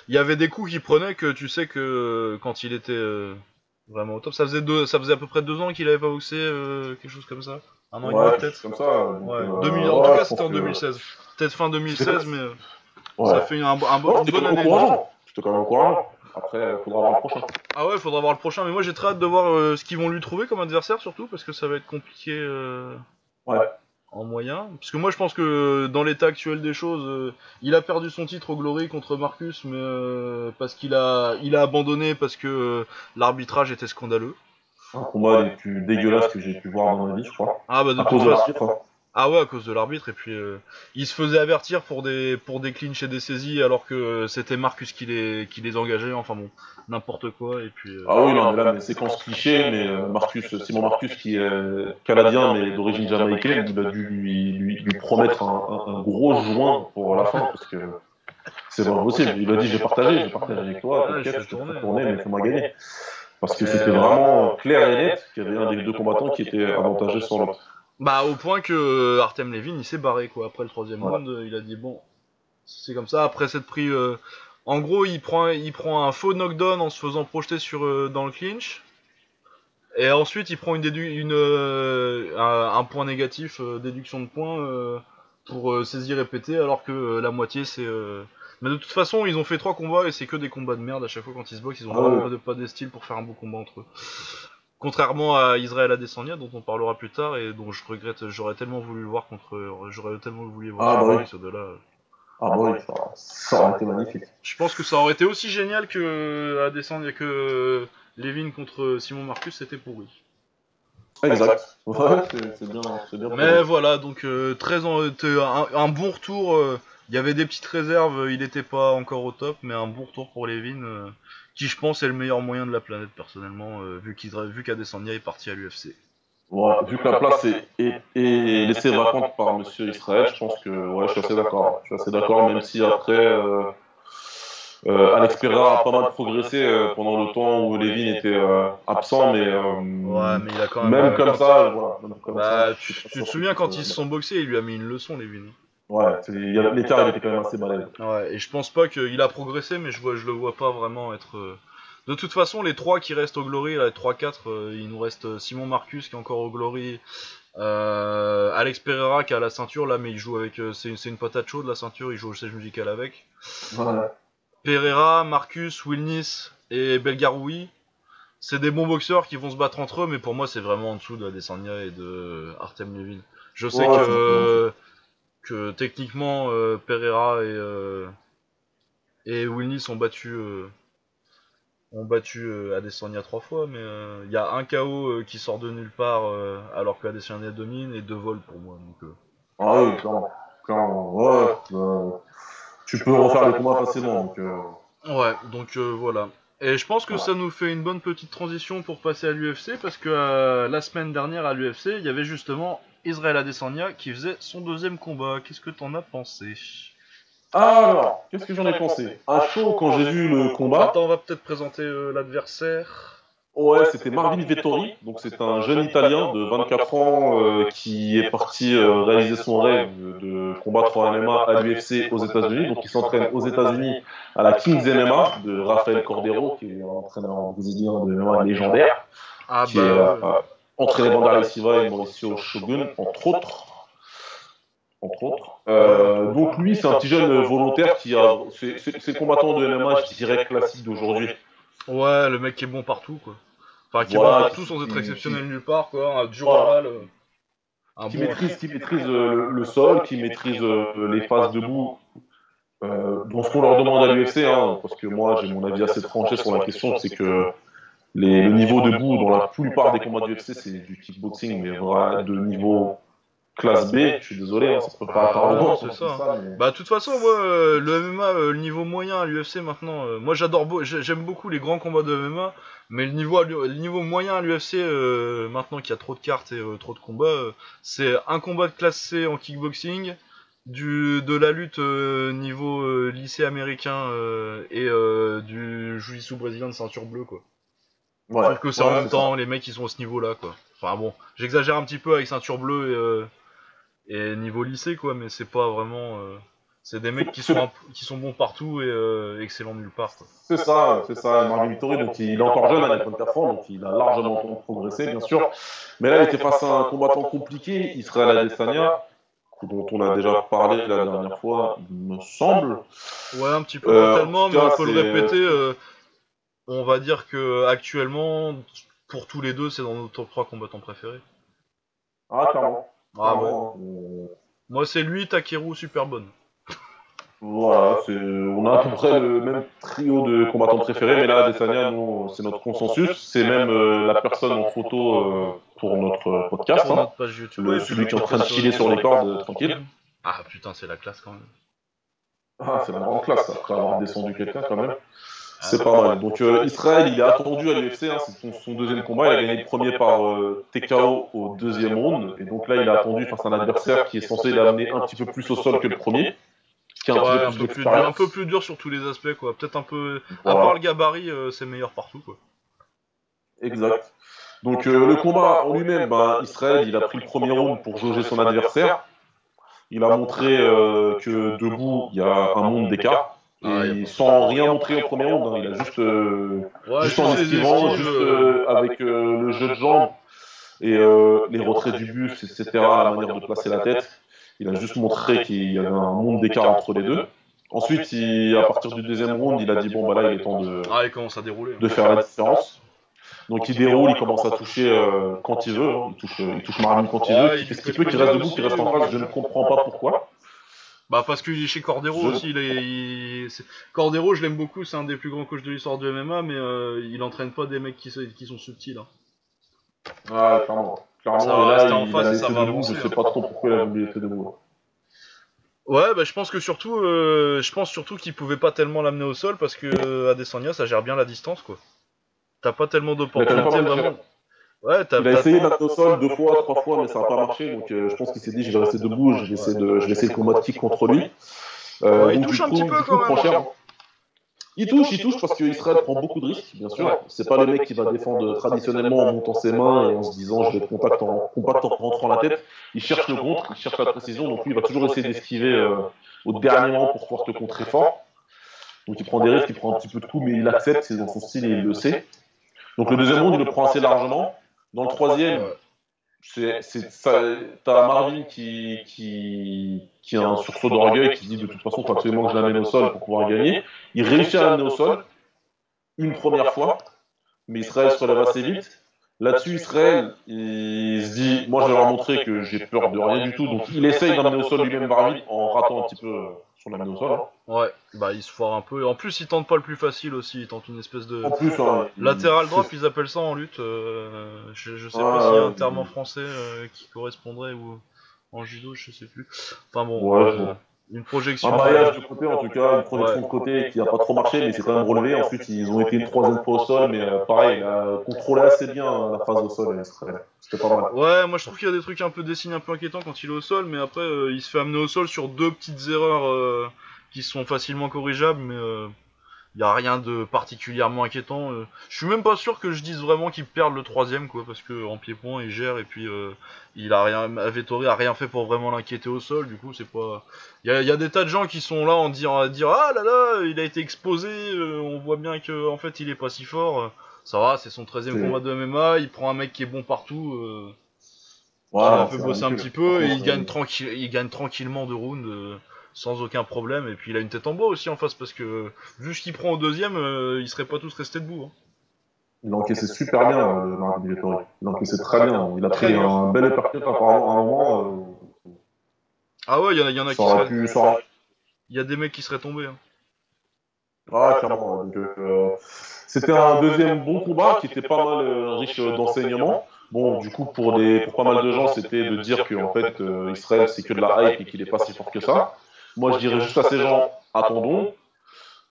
il y avait des coups qu'il prenait que tu sais que quand il était euh, vraiment au top, ça faisait deux, ça faisait à peu près deux ans qu'il avait pas boxé, euh, quelque chose comme ça. Un an et demi peut-être. Comme ça. Ouais. 2000, en tout cas, c'était en 2016. Peut-être fin 2016, mais ça fait un, un, bon, une bonne année. C'était quand même encourageant. Après, il faudra voir le prochain. Ah ouais, il faudra voir le prochain. Mais moi, j'ai très hâte de voir ce qu'ils vont lui trouver comme adversaire, surtout parce que ça va être compliqué. Ouais en moyen. Parce que moi je pense que dans l'état actuel des choses, euh, il a perdu son titre au Glory contre Marcus, mais euh, parce qu'il a, il a abandonné parce que euh, l'arbitrage était scandaleux. Un combat les plus dégueulasses que j'ai pu voir dans ma vie, je crois. Ah bah de toute façon. Ah ouais, à cause de l'arbitre, et puis euh, il se faisait avertir pour des, pour des clinches et des saisies, alors que c'était Marcus qui les, qui les engageait, enfin bon, n'importe quoi, et puis... Euh, ah oui, non, mais là, mais séquence cliché, mais euh, Marcus, Simon Marcus, qui est canadien, mais d'origine jamaïcaine, il a dû lui, lui, lui promettre un, un, gros joint pour la fin, parce que c'est pas possible. Il a dit, j'ai partagé, j'ai partagé avec toi, t'inquiète, je vais tourner, mais fais-moi gagner. Parce que c'était vraiment clair et net qu'il y avait un des deux combattants qui était avantagé sur l'autre. Bah au point que euh, Artem Levin il s'est barré quoi. Après le troisième round, euh, il a dit bon, c'est comme ça. Après cette pris, euh, en gros il prend, il prend un faux knockdown en se faisant projeter sur dans le clinch. Et ensuite il prend une, une un, point négatif, déduction de points pour saisir répéter, alors que la moitié c'est. Mais de toute façon ils ont fait trois combats et c'est que des combats de merde à chaque fois quand ils se boxent. Ils ont ah pas, pas de style pour faire un beau combat entre eux. Contrairement à Israël Adesanya, dont on parlera plus tard et dont je regrette, j'aurais tellement voulu le voir contre, j'aurais tellement voulu voir ah, bah oui. là. Ah bah oui, ça, aurait été magnifique. Je pense que ça aurait été aussi génial que Adesanya que Levin contre Simon Marcus, c'était pourri. Exact. Ouais, c'est bien, bien, Mais voilà, donc euh, très un, bon retour. Euh, il y avait des petites réserves, il n'était pas encore au top, mais un bon retour pour Levin. Euh, qui je pense est le meilleur moyen de la planète personnellement, euh, vu qu'Adesanya est parti à l'UFC. Ouais, vu que la place est, laissée vacante par Monsieur Israël, je pense que ouais, je suis assez d'accord. Je suis assez d'accord, même si après euh, euh, Alex Pereira a pas mal progressé euh, pendant le temps où Levin était absent, mais, ouais, mais il a quand même, même comme ça, voilà, même comme bah, ça, tu, tu te souviens quand ils se sont boxés, il lui a mis une leçon, Levin. Ouais, l'écart il était quand même assez balèze. Ouais, et je pense pas qu'il a progressé, mais je, vois, je le vois pas vraiment être. Euh, de toute façon, les trois qui restent au Glory, les 3-4, euh, il nous reste euh, Simon Marcus qui est encore au Glory, Alex Pereira qui a la ceinture là, mais il joue avec. c'est une patate chaude la ceinture, il joue au siège musical avec. Pereira, Marcus, Wilnis et Belgaroui, c'est des bons boxeurs qui vont se battre entre eux, mais pour moi, c'est vraiment en dessous de Adesanya et de Artem Levin. Je sais que que techniquement euh, Pereira et euh, et Wilnis ont battu euh, ont battu Adesanya trois fois, mais il y a un KO qui sort de nulle part alors que Adesanya domine et deux vols pour moi. Donc, ah oui, clairement. Ouais, tu peux refaire les combats facilement. Donc, Ouais, donc voilà. Et je pense que ça nous fait une bonne petite transition pour passer à l'UFC parce que la semaine dernière à l'UFC, il y avait justement Israël Adesanya qui faisait son deuxième combat. Qu'est-ce que t'en as pensé? Alors, qu'est-ce que j'en ai pensé? À chaud, quand j'ai vu le combat. Attends, on va peut-être présenter euh, l'adversaire. Ouais, c'était Marvin Vettori, donc c'est un jeune Italien de 24 ans euh, qui est parti euh, réaliser son rêve de combattre en MMA à l'UFC aux États-Unis. Donc il s'entraîne aux États-Unis à la Kings MMA de Rafael Cordero, qui est un entraîneur brésilien de MMA légendaire, ah bah, entraîné Vandal Silva et Mauricio Shogun, entre autres. Entre autres. Euh, donc lui, c'est un petit jeune volontaire qui a. C'est le combattant de MMA, je dirais, classique d'aujourd'hui. Ouais, le mec qui est bon partout, quoi. Enfin, qui est bon partout sans être exceptionnel nulle part, quoi. Un dur voilà. Euh, qui, maîtrise, qui maîtrise euh, le, sol, qui maîtrise les phases debout. Euh, donc ce qu'on leur demande à l'UFC, hein, parce que moi j'ai mon avis assez tranché sur la question, c'est que les, le niveau debout dans la plupart des combats du UFC, c'est du kickboxing, mais voilà, de niveau classe B, je suis désolé, hein, ça se peut pas apparemment. c'est ça. Bah, de toute façon, moi, euh, le MMA, euh, le niveau moyen à l'UFC maintenant, euh, moi j'adore, j'aime beaucoup les grands combats de MMA, mais le niveau, le niveau moyen à l'UFC, maintenant qu'il y a trop de cartes et trop de combats, c'est un combat de classe C en kickboxing, du, de la lutte niveau lycée américain et du jiu brésilien de ceinture bleue, quoi. Ouais, Sauf que c'est en même temps, les mecs ils sont à ce niveau-là, quoi. Enfin bon, j'exagère un petit peu avec ceinture bleue et, et niveau lycée, quoi, mais c'est pas vraiment. Euh, c'est des mecs qui sont, qui sont bons partout et euh, excellents nulle part. C'est ça, c'est ça. Marvin Vittori, donc il est encore jeune, il a 24 ans, donc il a largement progressé, bien sûr. Mais là, il était face à un combattant compliqué, Israël Adesanya, dont on a déjà parlé la dernière fois, il me semble. Ouais, un petit peu euh, tellement, mais on peut le répéter. Euh, on va dire que actuellement, pour tous les deux, c'est dans nos top 3 combattants préférés. Ah, clairement. Ah, ouais. Moi, c'est lui, Takeru, super bonne. Voilà, on a à peu près le même trio de combattants préférés, mais là, Desania, c'est notre consensus. C'est même euh, la personne en photo, euh, pour notre podcast. Hein. notre page YouTube. Le- ouais, celui qui est en train de chiller sur les cordes, euh, tranquille. Ah putain, c'est la classe quand même. Ah, c'est la grande classe, après avoir descendu quelqu'un quand même. C'est pas mal. Donc euh, Israël, il est attendu à l'UFC, hein, c'est son, son deuxième combat. Il a gagné le premier par euh, TKO au deuxième round. Et donc là, il est attendu face à un adversaire qui est censé l'amener un petit peu plus au sol que le premier. Qui a un Ouais, petit un peu plus dur, un d'expérience. peu plus dur sur tous les aspects, quoi. Peut-être un peu. À Voilà. part le gabarit, euh, c'est meilleur partout, quoi. Exact. Donc euh, le combat en lui-même, ben, Israël, il a pris le premier round pour jauger son adversaire. Il a montré euh, que debout, il y a un monde d'écart. Ah, Et sans rien montrer au premier round, hein. il a juste, euh, Ouais, juste en esquivant, juste euh, avec euh, le jeu de jambes et euh, les retraits du buste, etc., la manière de placer la tête. Il a juste montré qu'il y avait un monde d'écart entre les deux. Ensuite, il- à partir du deuxième round, il a dit bon bah là, il est temps de, Ah, il commence à dérouler. de faire la différence. Donc il déroule, il commence à toucher euh, quand il veut, hein. il touche, il touche Marvin quand il Ouais, veut, il fait ce qu'il peut, il qu'il reste debout, qu'il reste en face, je ne comprends pas pourquoi. Bah, parce que chez Cordero Je- aussi, il est. il- Cordero, je l'aime beaucoup, c'est un des plus grands coachs de l'histoire du MMA, mais euh, il entraîne pas des mecs qui, sont- qui sont subtils. Hein. Ah, clairement. Clairement, Ça va là, rester en face a ça va debout, avancer, je hein. sais pas trop pourquoi il a voulu laisser debout. Ouais, bah, je pense que surtout, euh, je pense surtout qu'il pouvait pas tellement l'amener au sol parce que euh, Adesanya, ça gère bien la distance, quoi. T'as pas tellement d'opportunités vraiment. Ouais. Il a essayé au sol deux fois, trois fois, mais ça n'a pas marché. Donc euh, je pense qu'il s'est dit, je vais rester debout, je vais essayer, de, je vais essayer de kick contre lui. Euh, Ouais, il donc, touche du un coup- petit peu du quand coup, même, hein. Il touche, il touche parce qu'Israël prend beaucoup de risques, bien sûr. C'est pas le mec qui va défendre traditionnellement en montant ses mains et en se disant je vais être compact en, compact en rentrant la tête. Il cherche le contre, il cherche la précision, donc lui il va toujours essayer d'esquiver euh, au dernier moment pour pouvoir te contrer fort. Donc il prend des risques, il prend un petit peu de coups, mais il accepte, c'est dans son style et il le sait. Donc le deuxième round, il le prend assez largement. Dans le troisième, c'est, t'as Marvin qui, qui, qui a un sursaut d'orgueil, qui dit de toute façon, il faut absolument que je l'amène au sol pour pouvoir gagner. Il réussit à l'amener au sol une première fois, mais Israël se relève assez vite. Là-dessus, Israël, il se dit, moi je vais leur montrer que j'ai peur de rien du tout, donc il essaye d'amener au sol lui-même Marvin en ratant un petit peu au sol. hein. Ouais, bah il se foire un peu. Et en plus, il tente pas le plus facile aussi, il tente une espèce de. En plus, hein, Latéral drop, ils appellent ça en lutte. euh, je, je sais Ah, pas s'il y a un terme en français euh, qui correspondrait ou en judo, je sais plus. Enfin bon, Ouais, euh. Une projection. Un maillage de côté, en tout cas, une projection de côté qui n'a pas trop marché, mais c'est quand même relevé. Ensuite, ils ont été une troisième fois au sol, mais euh, pareil, il a contrôlé assez bien euh, la phase au sol. euh, Israël. C'était pas mal. Ouais, moi je trouve qu'il y a des trucs un peu des signes un peu inquiétants quand il est au sol, mais après euh, il se fait amener au sol sur deux petites erreurs euh, qui sont facilement corrigeables, mais euh, il y a rien de particulièrement inquiétant. euh. Je suis même pas sûr que je dise vraiment qu'il perd le troisième, quoi, parce que en pied-point il gère et puis euh, il a rien, Vettori a rien fait pour vraiment l'inquiéter au sol, du coup c'est pas. Il y a, y a des tas de gens qui sont là en dire, à dire ah là là, il a été exposé, euh, on voit bien que en fait il est pas si fort. Ça va, c'est son 13 e combat de MMA, il prend un mec qui est bon partout. euh, a fait c'est bosser un petit peu et il gagne, tranquille, il gagne tranquillement de rounds euh, sans aucun problème. Et puis il a une tête en bois aussi en face parce que vu ce qu'il prend au deuxième, euh, ils seraient pas tous restés debout. hein. Il a encaissé super bien, euh, Vettori. Il a encaissé très bien. Il a pris un bel uppercut apparemment à un moment. Ah ouais, il y en a, il y en Euh, a ça qui seraient, ça il y a des mecs qui seraient tombés. hein. Ah, clairement. Donc, euh, c'était un deuxième bon combat qui était pas mal euh, riche euh, d'enseignements. Bon, du coup, pour, des, pour pas mal de gens, c'était de dire que en fait, euh, Israël, c'est que de la hype et qu'il est pas si fort que ça. Moi, je dirais juste à ces gens, attendons.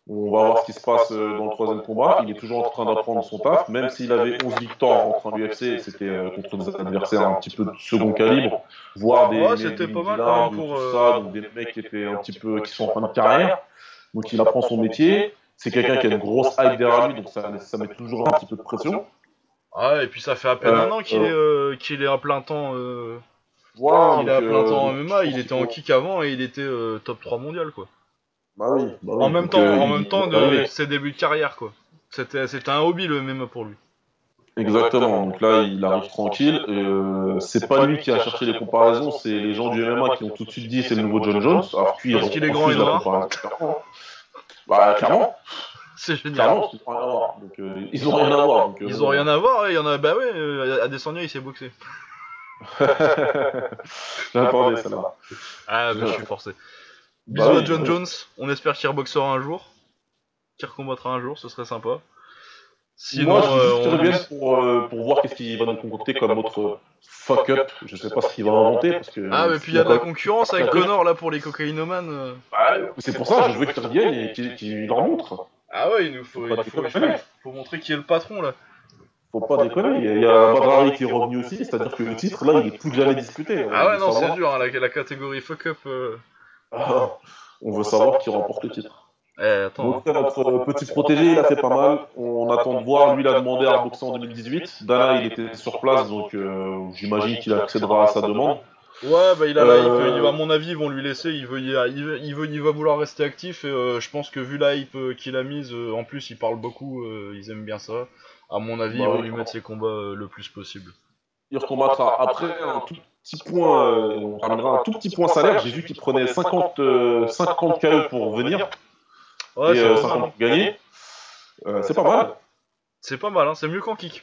On va voir ce qui se passe euh, dans le troisième combat. Il est toujours en train d'apprendre son taf, même s'il avait 11 victoires en rentrant à l'UFC, c'était euh, contre des adversaires un petit peu de second calibre, voire des, Ouais, des- c'était pas mal pour, tout euh, ça, donc des mecs qui étaient un petit peu, qui sont en fin de carrière. Donc il apprend son métier. C'est quelqu'un qui a une grosse hype derrière lui, donc ça, ça met toujours un petit peu de pression. Ah ouais, et puis ça fait à peine Euh, un an qu'il euh. est, euh, qu'il est à plein temps. Qu'il est à donc, plein euh, temps en MMA. Il était en kick avant et il était euh, top 3 mondial quoi. Bah oui. bah oui, En même temps, euh, en il- même temps il de arriver. ses débuts de carrière quoi. C'était, c'était un hobby le MMA pour lui. Exactement. Donc là, il arrive tranquille. Et, euh, c'est pas lui qui a cherché les comparaisons, c'est les gens du MMA qui ont tout de suite dit c'est le nouveau John Jones. Alors puis Parce il qu'il est grand et noir. Bah clairement, C'est génial. clairement, parce qu'ils ont rien à voir. Donc, euh, ils ont rien à voir. donc, euh, Ils ont rien à voir, il y en a, bah ouais, euh, Adesanya il s'est boxé. J'attendais celle-là. Ah bah je suis forcé. Bisous Bah oui, à John oui. Jones, on espère qu'il reboxera un jour, qu'il recombattra un jour, ce serait sympa. Sinon, Moi, je euh, bien pour, euh, pour voir qu'est-ce qu'il va nous concocter comme autre fuck up. Je sais pas ce qu'il va inventer. Parce que, ah, mais puis il y a de la concurrence avec Connor là pour les cocaïnomanes. Euh. Bah, c'est pour ça, je veux qu'il revienne et qu'il leur montre. Ah ouais, il nous faut, il faut, faut, montrer qui est le patron là. Faut pas déconner, il y a, Badrari qui est revenu aussi, c'est-à-dire que le titre là il est plus jamais discuté. Ah ouais, non, c'est dur, hein, la, catégorie fuck up. Ah, on veut savoir qui remporte le titre. Eh, attends, hein. notre petit protégé, il a fait pas mal. On attend de voir. Lui, il a demandé à boxer en 2018. Dana, il était sur place, donc euh, j'imagine qu'il accédera à sa demande. Ouais, bah il a la hype. à mon avis, ils vont lui laisser. Il veut, il, veut, il, veut, il va vouloir rester actif. Et euh, je pense que vu la hype euh, qu'il a mise, en plus, il parle beaucoup. ils aiment bien ça. À mon avis, bah, ils vont lui mettre ses combats le plus possible. Il recombattra. Après, un tout petit point, on ramènera un tout petit point salaire. J'ai vu qu'il prenait 50, 50 KE pour venir. Ouais, et 50 euh, pour gagner. Euh, c'est pas mal. C'est pas mal, hein, c'est mieux qu'en kick.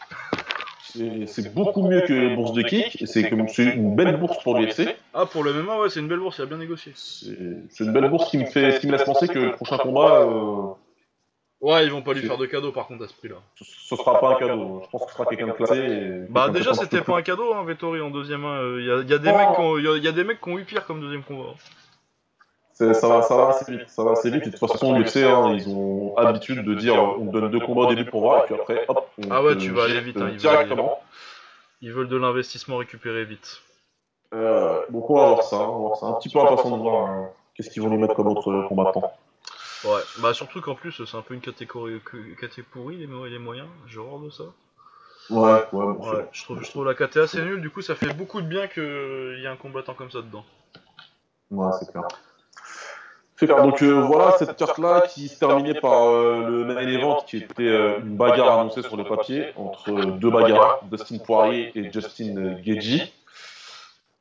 C'est beaucoup mieux que les bourses de kick, c'est une belle bourse pour l'UFC. Ah, pour le MMA, ouais, c'est une belle bourse, il a bien négocié. C'est une belle bourse qui me, fait, qui me laisse penser que le prochain combat. Euh, ouais, ils vont pas lui faire de cadeau par contre à ce prix-là. Ce, sera pas un cadeau, je pense que ce sera quelqu'un de classé. Bah, déjà, c'était pas un cadeau, hein, Vettori en deuxième. Il y, a, y, a des mecs qui y, a des mecs qui ont eu pire comme deuxième combat ça, va, ça va assez vite. Ça va assez vite. de toute façon, l'UFC, hein, ils ont l'habitude de dire on donne deux combats au début pour voir, et puis après, hop. On ah ouais, tu vas aller vite. Hein, ils directement. Veulent, ils veulent de l'investissement récupéré vite. Euh, donc on va voir ça. On va voir ça. Un petit peu impatient de voir hein, qu'est-ce qu'ils vont nous mettre comme autre combattant. Ouais, bah surtout qu'en plus, c'est un peu une catégorie, catégorie les, les moyens, genre de ça. Ouais, ouais, ouais je, trouve, je trouve la KT assez nulle, du coup ça fait beaucoup de bien qu'il y ait un combattant comme ça dedans. Ouais, c'est clair. Donc euh, voilà cette carte-là qui se terminait par euh, le main event qui était euh, une bagarre annoncée sur le papier entre deux bagarres, Dustin Poirier et Justin Gagey.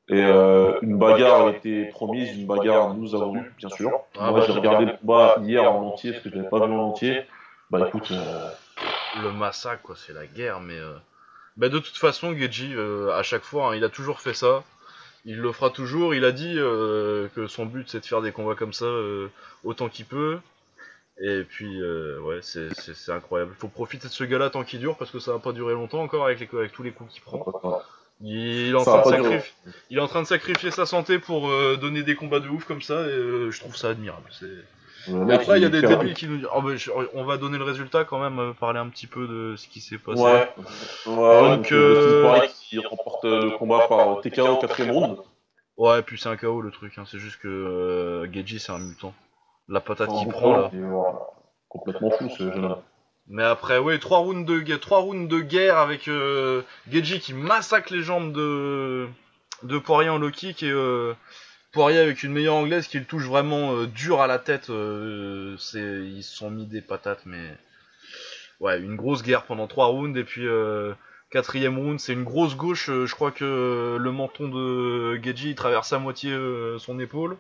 Et une bagarre a été promise, une bagarre nous avons eu, bien sûr. Ah, Moi bah, j'ai regardé le combat hier en entier parce que je n'avais pas vu en entier. Bah écoute. Le massacre, quoi, c'est la guerre, mais. Bah, de toute façon, Geji, à chaque fois, hein, il a toujours fait ça il le fera toujours. Il a dit euh, que son but c'est de faire des combats comme ça euh, autant qu'il peut. Et puis, euh, ouais, c'est incroyable. Il faut profiter de ce gars-là tant qu'il dure parce que ça va pas durer longtemps encore avec, les, avec tous les coups qu'il prend. Il est, en train de il est en train de sacrifier sa santé pour donner des combats de ouf comme ça et je trouve ça admirable. C'est après, il y a des débuts qui nous disent oh, ben, on va donner le résultat quand même, euh, parler un petit peu de ce qui s'est passé. Ouais, ouais donc, euh... qui remporte le combat par TKO au quatrième round. Ouais, puis c'est un KO le truc, hein. c'est juste que euh, Geji c'est un mutant. La patate qu'il prend là. Complètement fou ce jeune-là. Mais après, oui, 3 rounds de, 3 rounds de guerre avec euh, Geji qui massacre les jambes de, de Poirier en low kick et euh, Poirier avec une meilleure anglaise qui le touche vraiment euh, dur à la tête. Euh, c'est, ils se sont mis des patates, mais ouais, une grosse guerre pendant trois rounds et puis euh, quatrième round, c'est une grosse gauche. je crois que le menton de Geji traverse à moitié son épaule.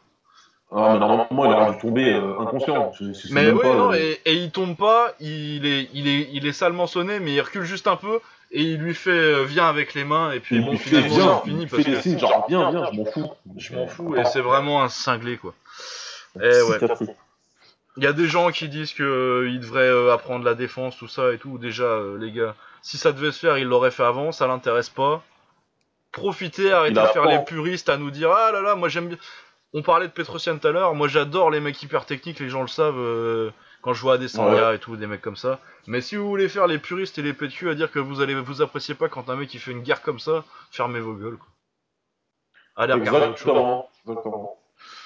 Ah, mais normalement, il aurait dû tomber inconscient. mais oui, non, et, et, il tombe pas, il est, il est, il est salement sonné, mais il recule juste un peu et il lui fait euh, viens avec les mains et puis bon finalement c'est fini parce que signes, genre viens viens je m'en fous. je m'en fous et c'est vraiment un cinglé quoi. Et eh ouais. il y a des gens qui disent que euh, il devrait euh, apprendre la défense tout ça et tout déjà les gars. Si ça devait se faire il l'aurait fait avant ça l'intéresse pas. Profitez arrêtez de faire les puristes à nous dire ah là là moi j'aime bien on parlait de Petrosian tout à l'heure moi j'adore les mecs hyper techniques les gens le savent quand je vois des Sangha et tout, des mecs comme ça. Mais si vous voulez faire les puristes et les pétus à dire que vous allez vous appréciez pas quand un mec il fait une guerre comme ça, fermez vos gueules. Quoi. Allez regarder exactement, exactement.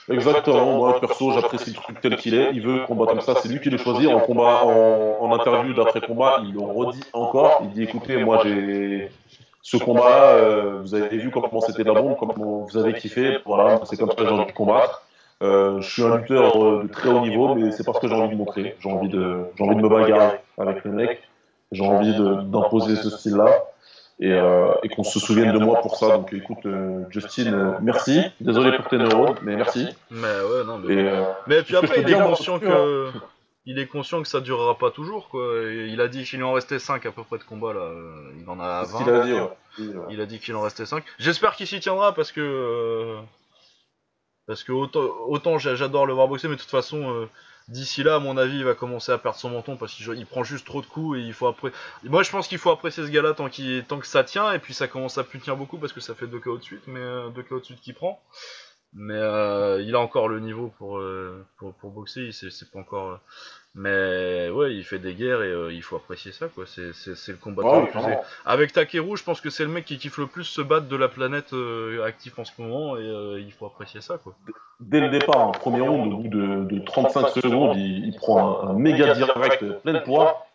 Exactement, moi perso j'apprécie le truc tel qu'il est, il veut combattre comme ça, c'est lui qui le choisit en combat, en, interview d'après combat, il le redit encore, il dit écoutez moi j'ai ce combat, euh, vous avez vu comment c'était la bombe, comment vous avez kiffé, voilà, c'est comme ça que j'ai envie de combattre. Euh, je suis un lutteur de très haut niveau, mais c'est parce que j'ai envie de montrer. J'ai envie de, j'ai envie de me bagarrer avec le mec. J'ai envie d'imposer ce style-là. Et, euh, et qu'on se souvienne de moi pour ça. Donc écoute, euh, Justin, euh, merci. Désolé pour tes neurones, mais merci. Mais ouais, non, mais. Et, mais puis après, il est conscient que. Il est conscient que ça durera pas toujours, quoi. il a dit qu'il en restait 5 à peu près de combats, là. Il en a 20. Il a dit, Il a dit qu'il en restait 5. J'espère qu'il s'y tiendra parce que parce que autant, autant j'adore le voir boxer, mais de toute façon, euh, d'ici là, à mon avis, il va commencer à perdre son menton parce qu'il prend juste trop de coups et il faut après. Moi, je pense qu'il faut apprécier ce gars-là tant, tant que ça tient et puis ça commence à plus tenir beaucoup parce que ça fait deux KO de suite, mais euh, deux KO de suite qu'il prend. Mais euh, il a encore le niveau pour, euh, pour, pour, boxer, c'est pas encore. Mais ouais, il fait des guerres et euh, il faut apprécier ça, quoi. C'est, le combattant le plus. Avec Takeru, je pense que c'est le mec qui kiffe le plus se battre de la planète euh, actif en ce moment et euh, il faut apprécier ça, quoi. Dès le départ, en premier round, au bout de, 35 secondes, il, prend un, méga direct plein de poids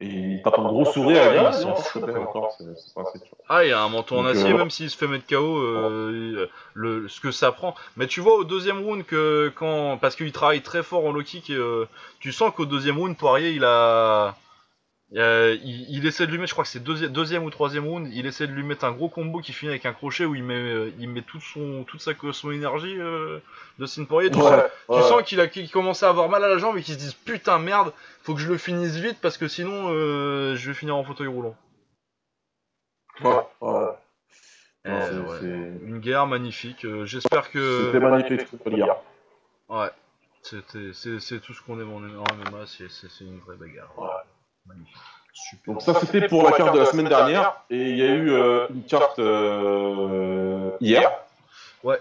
et il tape un gros sourire et il s'en Ah, il a un menton en acier, même s'il se fait mettre KO, le, ce que ça prend. Mais tu vois au deuxième round que quand. Parce qu'il travaille très fort en low kick, tu sens qu'au deuxième round, Poirier, il a. il, essaie de lui mettre, je crois que c'est deuxième, ou troisième round, il essaie de lui mettre un gros combo qui finit avec un crochet où il met, il met toute, son, toute sa, son énergie euh, de Sin Poirier. Tu, sens, qu'il a commence à avoir mal à la jambe et qu'il se dit putain merde, faut que je le finisse vite parce que sinon euh, je vais finir en fauteuil roulant. Ouais, euh, Une guerre magnifique. J'espère que. C'était magnifique, cette guerre. Ouais. C'est tout ce qu'on aime en MMA, c'est une vraie bagarre. Magnifique. Donc ça c'était pour la carte de la semaine dernière et il y a eu euh, une carte euh, hier. Ouais.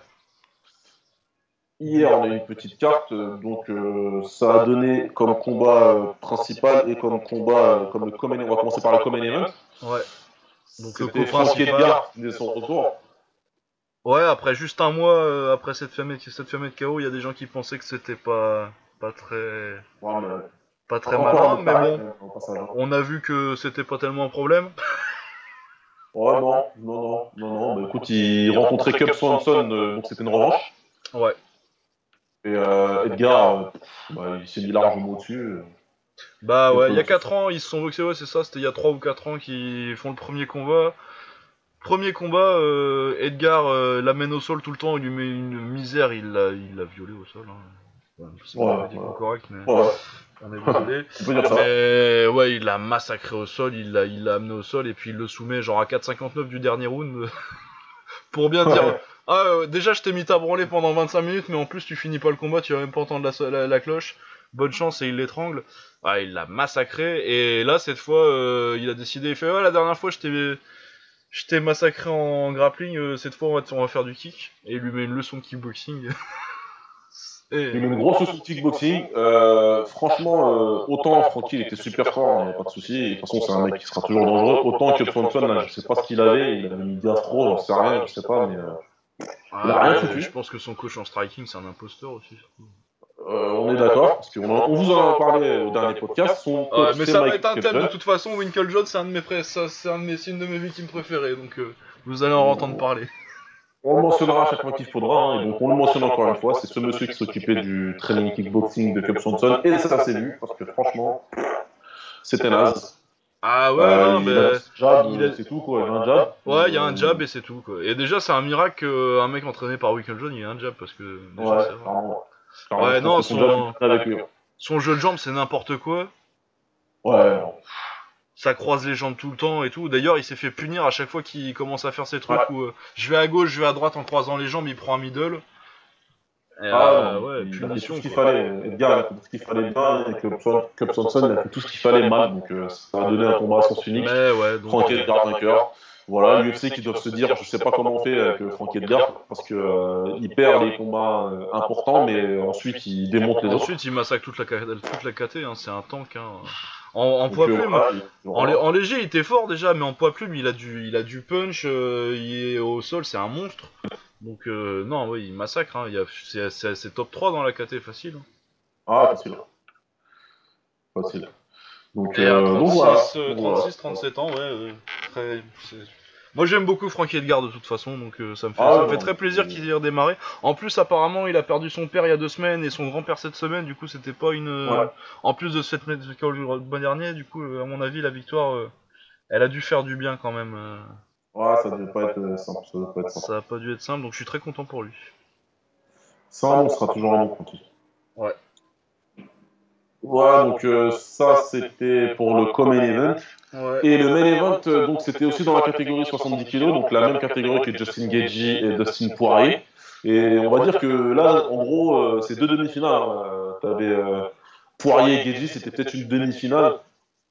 Hier on a eu une petite carte donc euh, ça a donné comme combat principal et comme combat comme le common, on va commencer par le common event. Ouais. Donc le principal de son retour. Ouais, après juste un mois euh, après cette famille, cette de KO, il y a des gens qui pensaient que c'était pas pas très pas très malin, mais bon, on a vu que c'était pas tellement un problème. Ouais, non, non, non, non, non. Bah, écoute, il rencontrait Cub Swanson, euh, donc c'était une revanche. Ouais. Et euh, Edgar, bah, il s'est mis largement au-dessus. Bah ouais, il y a 4 ans, ils se sont boxés, ouais, c'est ça, c'était il y a 3 ou 4 ans qu'ils font le premier combat. Premier combat, euh, Edgar euh, l'amène au sol tout le temps, il lui met une misère, il l'a, il l'a violé au sol. Hein. c'est pas correct, mais on est désolé. mais ouais, il l'a massacré au sol, il l'a, il l'a amené au sol et puis il le soumet genre à 4,59 du dernier round pour bien dire. Ah, euh, déjà je t'ai mis ta branlée pendant 25 minutes, mais en plus tu finis pas le combat, tu vas même pas entendre la, la, cloche. Bonne chance et il l'étrangle. Ah, il l'a massacré et là cette fois il a décidé, il fait ouais la dernière fois je t'ai je t'ai massacré en grappling, euh, cette fois on va, faire du kick. Et il lui met une leçon de kickboxing. Il met une grosse de kickboxing. Euh, franchement, euh, autant Francky il était super fort, il n'y a pas de souci. De toute façon, c'est un mec qui sera toujours dangereux. Autant que là, je sais pas ce qu'il avait, il avait mis gastro, j'en sais rien, je sais pas, mais. il a rien foutu. Je pense que son coach en striking, c'est un imposteur aussi. Euh, on est d'accord, parce qu'on on vous en a parlé au dernier podcast. mais ça va être un thème de toute façon. Winkle John, c'est un de mes c'est un de mes, une de mes victimes préférées, donc euh, vous allez en entendre parler. On le mentionnera à chaque fois qu'il faudra, hein, et donc on le mentionne encore une fois. C'est ce monsieur qui s'occupait du training kickboxing de Cub Swanson, et ça s'est vu, parce que franchement, c'était naze. Ah ouais, euh, non, mais. Jab, c'est tout quoi, il y a un jab. Ouais, il y a un jab et c'est tout quoi. Et déjà, c'est un miracle qu'un mec entraîné par Winkle John, il y ait un jab parce que. Déjà, ouais, Ouais, non, son, son jeu de jambes, c'est n'importe quoi. Ouais. Ça croise les jambes tout le temps et tout. D'ailleurs, il s'est fait punir à chaque fois qu'il commence à faire ces trucs où euh, je vais à gauche, je vais à droite en croisant les jambes, il prend un middle. Et, ah, euh, ouais, il punition. A tout ce qu'il fallait. Edgar, a fait tout ce qu'il fallait bien, et Cup Swanson, il a fait tout ce qu'il fallait mal, donc euh, ça a donné un combat à sens unique. Mais ouais, donc, Frank Edgar vainqueur. Voilà, l'UFC qui doivent se dire, je sais pas comment on fait avec Frank Edgar, parce que euh, il perd les combats euh, importants, mais ensuite il démonte les autres. Ensuite il massacre toute la, toute la KT, hein, c'est un tank. Hein. En, poids plume, en, léger il était fort déjà, mais en poids plume il a du, il a du punch, euh, il est au sol, c'est un monstre. Donc non, oui, il massacre, hein, c'est top 3 dans la KT facile. Hein. Ah, facile. Facile. Donc, euh, 36, 37 ans, ouais. très, moi j'aime beaucoup Frankie Edgar de toute façon, donc euh, ça me fait, ah fait très plaisir qu'il ait redémarré. En plus apparemment il a perdu son père il y a deux semaines et son grand-père cette semaine, du coup c'était pas une... Euh, en plus de cette le bon dernier, du coup euh, à mon avis la victoire, elle a dû faire du bien quand même. Ouais ça devait pas être simple, ça pas être simple. Ça a pas dû être simple, donc je suis très content pour lui. Ça on sera toujours un bon Ouais. Voilà, donc euh, ça c'était pour le Common Event. Et le Main Event, euh, donc c'était aussi dans la catégorie 70 kg, donc la même catégorie que Justin Gagey et Dustin Poirier. Et on va dire que là, en gros, euh, c'est deux demi-finales. Hein. T'avais Poirier et Geji, c'était peut-être une demi-finale.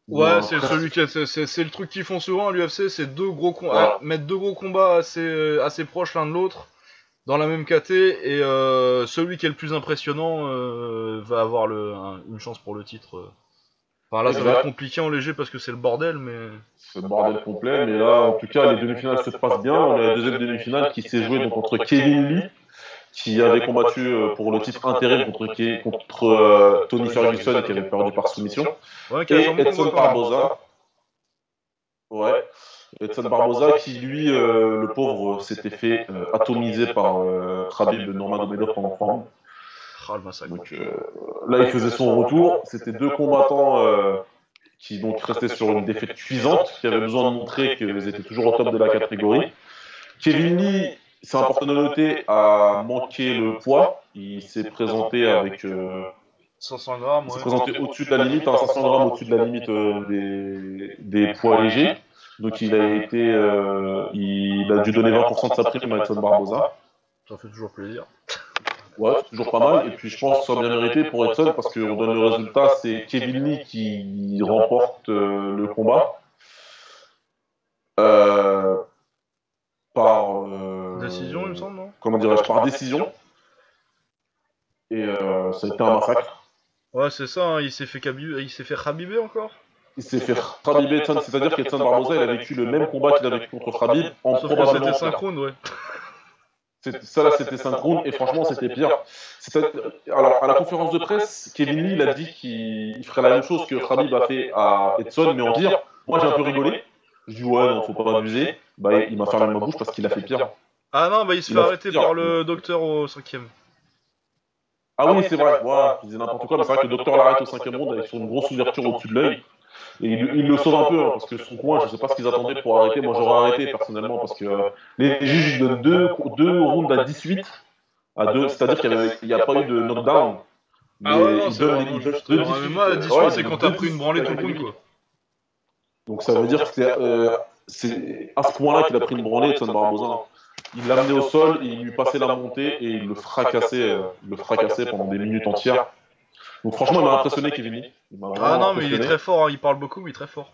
Ouais, c'est celui qui c'est le truc qu'ils font souvent à l'UFC, c'est deux gros combats, mettre deux gros combats assez assez proches l'un de l'autre dans la même KT et euh, celui qui est le plus impressionnant euh, va avoir le, une chance pour le titre. Enfin là, ça va être compliqué en léger parce que c'est le bordel, mais. C'est le bordel complet, mais là, en tout cas, les demi-finales se passent bien. On a la deuxième demi-finale qui s'est jouée donc contre Kevin Lee, qui avait combattu euh, pour le titre intérim contre, contre Tony Ferguson qui avait perdu par soumission. Ouais, et Edson Barboza. Ouais. Edson Barboza qui lui, euh, le pauvre, s'était fait euh, atomiser par euh, Khabib Nurmagomedov pendant 3 ah, Donc là, il faisait son retour. C'était deux combattants qui donc restaient sur une défaite cuisante, qui avaient besoin de montrer qu'ils étaient toujours au top de la catégorie. Kevin Lee, c'est important de noter, a manqué le poids. Il s'est présenté avec 500 grammes. Il s'est présenté au-dessus de la limite, 500 grammes au-dessus de la limite des, des poids légers. Donc il a été, euh, il a dû donner 20% de sa prime à Edson Barbosa. Ça fait toujours plaisir. Ouais, c'est toujours pas mal. Et puis je pense que ça soit bien mérité pour Edson parce qu'on donne le résultat, c'est Kevin Lee qui remporte euh, le combat. Euh, par décision, il me semble, non? Comment dirais-je? Par décision. Et ça a été un massacre. Ouais, c'est ça. Hein, il s'est fait, il s'est fait rabiber encore il s'est fait Khabib Edson, c'est-à-dire qu'Edson Barbosa, il a vécu le même combat qu'il a vécu contre Khabib en probablement. C'était synchrone, ouais. Ça là, c'était synchrone et franchement, c'était pire. Alors, à la conférence de presse, Kevin Lee, il a dit qu'il ferait la même chose que Khabib a fait à Edson, mais en dire, moi j'ai un peu rigolé. Je dis ouais, non, faut pas abuser. Bah, il m'a fermé ma bouche parce qu'il a fait pire. Ah non, bah il se fait arrêter par le docteur au cinquième. Ah oui, c'est vrai, ouais, il disait n'importe quoi, mais c'est vrai que le docteur l'arrête au cinquième round avec son grosse ouverture au-dessus de l'œil. Et il, le sauve un peu, hein, parce que son coin, je ne sais pas ce qu'ils attendaient pour arrêter. Moi, j'aurais arrêté personnellement, parce que euh, les juges donnent deux, deux rounds à 18, à deux, c'est-à-dire qu'il n'y a, pas eu de knockdown. Ah ouais, non, c'est vraiment juste. Moi, à 18, c'est quand t'as pris une branlée tout le monde, quoi. Donc ça veut dire que euh, c'est à ce point-là qu'il a pris une branlée, Edson Barbosa. Il l'a amené au sol, il lui passait la montée et il le fracassait, euh, le fracassait pendant des minutes entières. Donc franchement, il m'a impressionné, Kevin Ah non, mais il est très fort, hein. il parle beaucoup, mais il est très fort.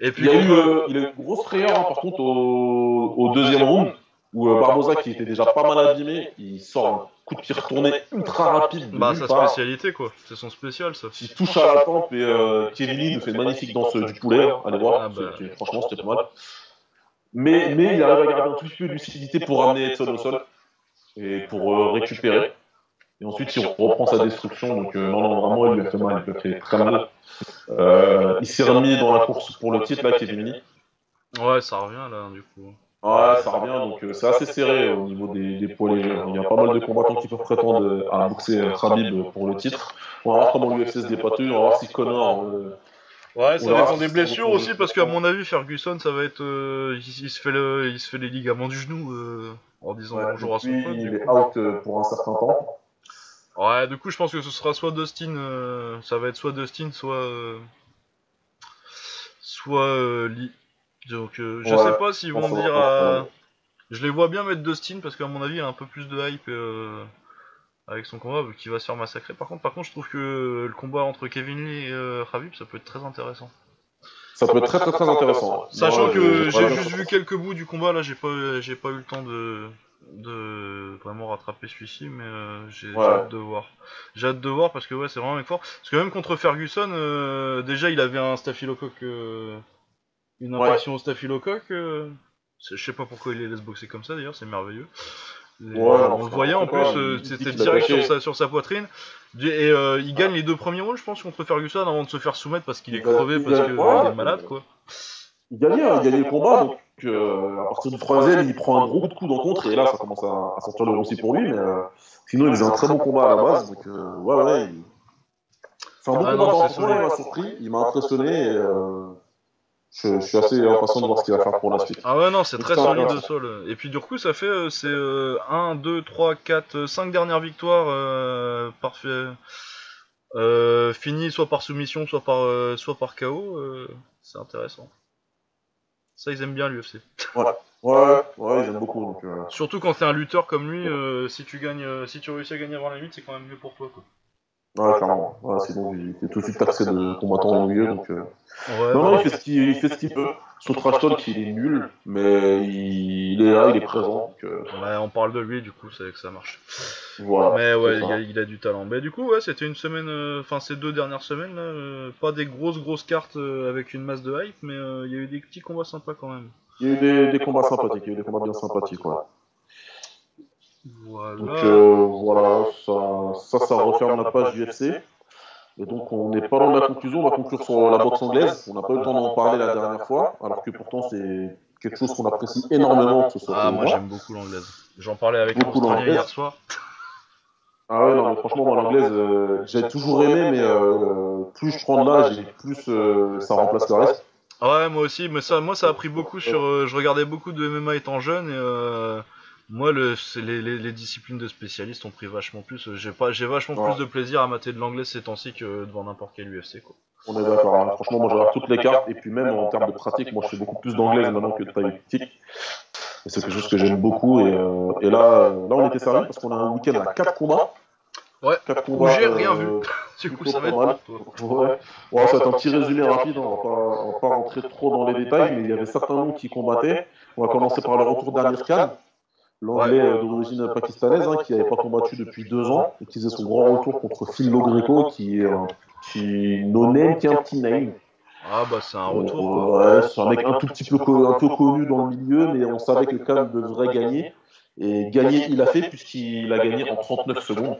Et puis, il, a eu, euh, il a eu une grosse frayeur, hein, par contre, au, deuxième round, où euh, Barbosa, qui était déjà pas mal abîmé, il sort un coup de pied retourné ultra rapide. Bah, sa spécialité, quoi. C'est son spécial, ça. Il touche à la tempe et euh, Kevin Lee nous fait une magnifique danse du poulet. Hein. Allez voir, ah bah. franchement, c'était pas mal. Mais, mais il arrive à garder un tout petit peu de lucidité pour ramener Edson au sol et pour récupérer. Et ensuite, il reprend sa destruction. Donc, euh, non, non, vraiment, il lui a fait mal. Il lui a fait très mal. Euh, il s'est remis dans la course pour le titre, là, Kevin Lee. Ouais, ça revient, là, du coup. Ouais, ça revient. Donc, euh, c'est assez serré au niveau des, des poids légers. Il y a pas mal de combattants qui peuvent prétendre à boxer Khabib pour le titre. On va voir comment l'UFC se dépatouille. On va voir si Connor. Ouais, ça dépend des blessures aussi, parce qu'à mon avis, Ferguson, ça va être. il, se fait le, il se fait les ligaments du genou en disant bonjour à son pote. Il est out pour un certain temps. Ouais, du coup, je pense que ce sera soit Dustin, euh, ça va être soit Dustin, soit euh, soit euh, Lee. Donc, je sais pas s'ils vont dire. Je les vois bien mettre Dustin parce qu'à mon avis, il a un peu plus de hype avec son combat vu qu'il va se faire massacrer. Par contre, par contre, je trouve que le combat entre Kevin Lee et Khabib, ça peut être très intéressant. Ça peut être très très très intéressant. Sachant que j'ai juste vu quelques bouts du combat là, j'ai pas j'ai pas eu le temps de de vraiment rattraper celui-ci, mais euh, j'ai hâte de voir. J'ai hâte de voir parce que ouais, c'est vraiment un mec fort. Parce que même contre Ferguson, euh, déjà il avait un staphylocoque, euh, une infection au staphylocoque. je sais pas pourquoi il les laisse boxer comme ça d'ailleurs, c'est merveilleux. on le voyait en plus, c'était direct sur sa, sur sa poitrine. Et il gagne les deux premiers rounds, je pense, contre Ferguson avant de se faire soumettre parce qu'il est crevé, parce qu'il est malade quoi. Il gagnait, il gagnait le combat, donc euh, à partir du troisième, il prend un gros coup de coude en contre, et là, ça commence à, à sortir le roussi pour lui, mais euh, sinon, il faisait un très bon combat à la base, donc euh, ouais, ouais. C'est un bon ah combat, il m'a surpris, il m'a impressionné, et je, je, suis assez impatient de voir ce qu'il va faire pour la suite. Ah ouais, non, c'est très solide de sol. Et puis du coup, ça fait c'est 1, 2, 3, 4, 5 dernières victoires euh, parfait. Euh, finies soit par soumission, soit par, soit par KO. c'est intéressant. Ça, ils aiment bien l'UFC. Ouais. ouais, ouais, ils aiment beaucoup. Donc, euh. Surtout quand t'es un lutteur comme lui, euh, si tu gagnes, euh, si tu réussis à gagner avant la limite, c'est quand même mieux pour toi, quoi. Ouais, clairement. Ouais, sinon, il était tout de suite taxé de combattant au milieu. Donc, euh... non, non, il fait ce qu'il fait ce qu'il peut. Son trash talk, il est nul, mais il, est là, il est présent. Donc, euh... Ouais, on parle de lui, du coup, c'est que ça marche. Voilà, mais ouais, il a, il a, du talent. Mais du coup, ouais, c'était une semaine, euh, enfin, ces deux dernières semaines, là, euh, pas des grosses, grosses cartes euh, avec une masse de hype, mais il y a eu des petits combats sympas quand même. Il y a eu des, des combats sympathiques, il y a eu des combats bien sympathiques, ouais. Voilà. Donc euh, voilà, ça, ça, ça, referme la page UFC. Et donc on n'est pas loin de la conclusion, on va conclure sur la boxe anglaise. On n'a pas eu le temps d'en parler la dernière fois, alors que pourtant c'est quelque chose qu'on apprécie énormément. Que ce soit ah, moi j'aime beaucoup l'anglaise. J'en parlais avec beaucoup un hier soir. Ah ouais, non, mais franchement, moi l'anglaise, euh, j'ai toujours aimé, mais euh, plus je prends de l'âge et plus euh, ça remplace le reste. Ah ouais, moi aussi, mais ça, moi ça a pris beaucoup sur. Je regardais beaucoup de MMA étant jeune et moi, le, les, les, les, disciplines de spécialistes ont pris vachement plus. J'ai pas, j'ai vachement plus de plaisir à mater de l'anglais ces temps-ci que devant n'importe quel UFC. Quoi. On est d'accord. Hein. Franchement, moi, j'adore toutes les cartes. Et puis même en termes de pratique, moi, je fais beaucoup plus d'anglais maintenant que de tactique. Et c'est quelque chose que j'aime beaucoup. Et, euh, et là, là, on était sérieux parce qu'on a un week-end à 4 combats. Ouais, combats, j'ai rien vu. Euh, du coup, ça va être mal. Ouais. ouais, ça va être un petit résumé rapide. On va pas, on va pas rentrer trop dans les détails, mais il y avait certains noms qui combattaient. On va commencer par le retour d'Amir Khan l'anglais ouais, d'origine pakistanaise, hein, qui n'avait pas combattu depuis deux ans, et qui faisait son grand retour contre Phil Logreco, qui est un petit no-name, qui est un petit name. Ah bah c'est un retour. Euh, ouais, c'est un mec un tout petit peu, un peu connu dans le milieu, mais on savait que Khan devrait gagner. Et gagner, il a fait, puisqu'il a gagné en 39 secondes.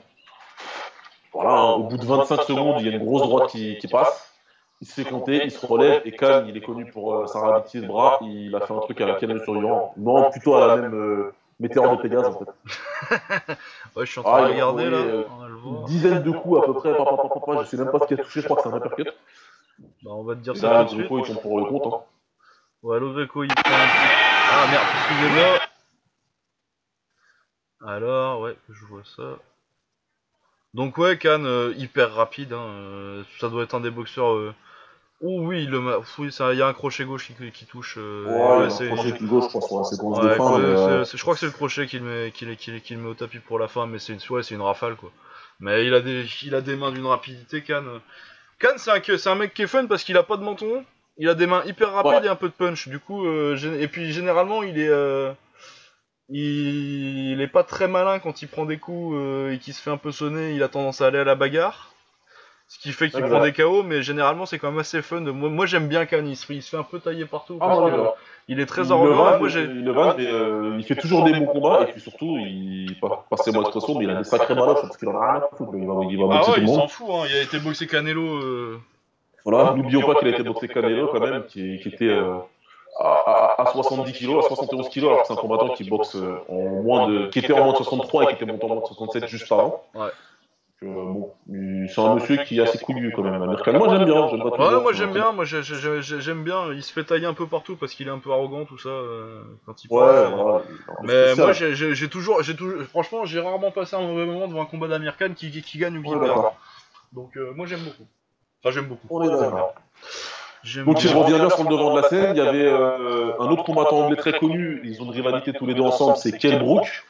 Voilà, hein, au bout de 25 secondes, il y a une grosse droite qui, qui passe. Il se fait compter, il se relève, et Khan, il est connu pour euh, sa rapidité de bras. Il a fait un truc à la Khan sur Non, plutôt à la même. Euh, Météore de Pégase en fait. ouais, je suis en train ah, de regarder là. Euh, une dizaine de coups à peu près, je sais même pas ce qu'il a touché, je crois que c'est un uppercut. Bah, on va te dire Et ça là, tout de suite. ils sont pour le compte. Hein. Ouais, Loveco il prend un petit. Ah merde, excusez-moi. Alors, ouais, je vois ça. Donc ouais, Khan, euh, hyper rapide, hein, euh, ça doit être un des boxeurs euh, Oh oui, le oui, il y a un crochet gauche qui, qui touche. Euh, ouais, c'est crochet gauche, je pense, c'est ouais, fin, euh, Je crois que c'est le crochet qui le met, qui, qui, qui le met au tapis pour la fin, mais c'est une, ouais, c'est une rafale quoi. Mais il a des, il a des mains d'une rapidité, Khan. Khan, c'est un, un mec qui est fun parce qu'il a pas de menton, il a des mains hyper rapides et un peu de punch. Du coup, euh, et puis généralement, il est, euh, il, il, est pas très malin quand il prend des coups et qu'il se fait un peu sonner. Il a tendance à aller à la bagarre. Ce qui fait qu'il prend des KO, mais généralement c'est quand même assez fun. Moi, moi j'aime bien Khan, il se, fait un peu tailler partout. Ah, il est très arrogant. Moi, le euh, il fait toujours des bons combats, et puis surtout, il, passez-moi l'expression, mais il a des sacrés balles parce qu'il en a rien à foutre. Il va, il va ah ouais, il s'en fout, hein. il a été boxé Canelo. Euh... Voilà, n'oublions pas qu'il a été boxé Canelo quand même, qui, qui était euh, à, à, à, 70 kg, à 71 kg, alors que c'est un combattant qui boxe en moins de. qui était en moins de 63 et qui était monté en moins de 67 juste avant. Ouais. Euh, bon, c'est un monsieur qui est assez couillu quand même. Moi j'aime bien. J'aime pas ouais, moi j'aime bien. Moi j'aime bien. Il se fait tailler un peu partout parce qu'il est un peu arrogant tout ça euh, quand il ouais, parle. mais moi j'ai toujours, j'ai toujours, franchement j'ai rarement passé un mauvais moment devant un combat d'Amir qui, qui, gagne ou qui perd. Donc euh, moi j'aime beaucoup. Enfin j'aime beaucoup. On est d'accord. Donc il revient bien sur le devant de la scène. Il y avait un autre combattant anglais très connu. Ils ont une rivalité tous les deux ensemble. C'est Kel Brook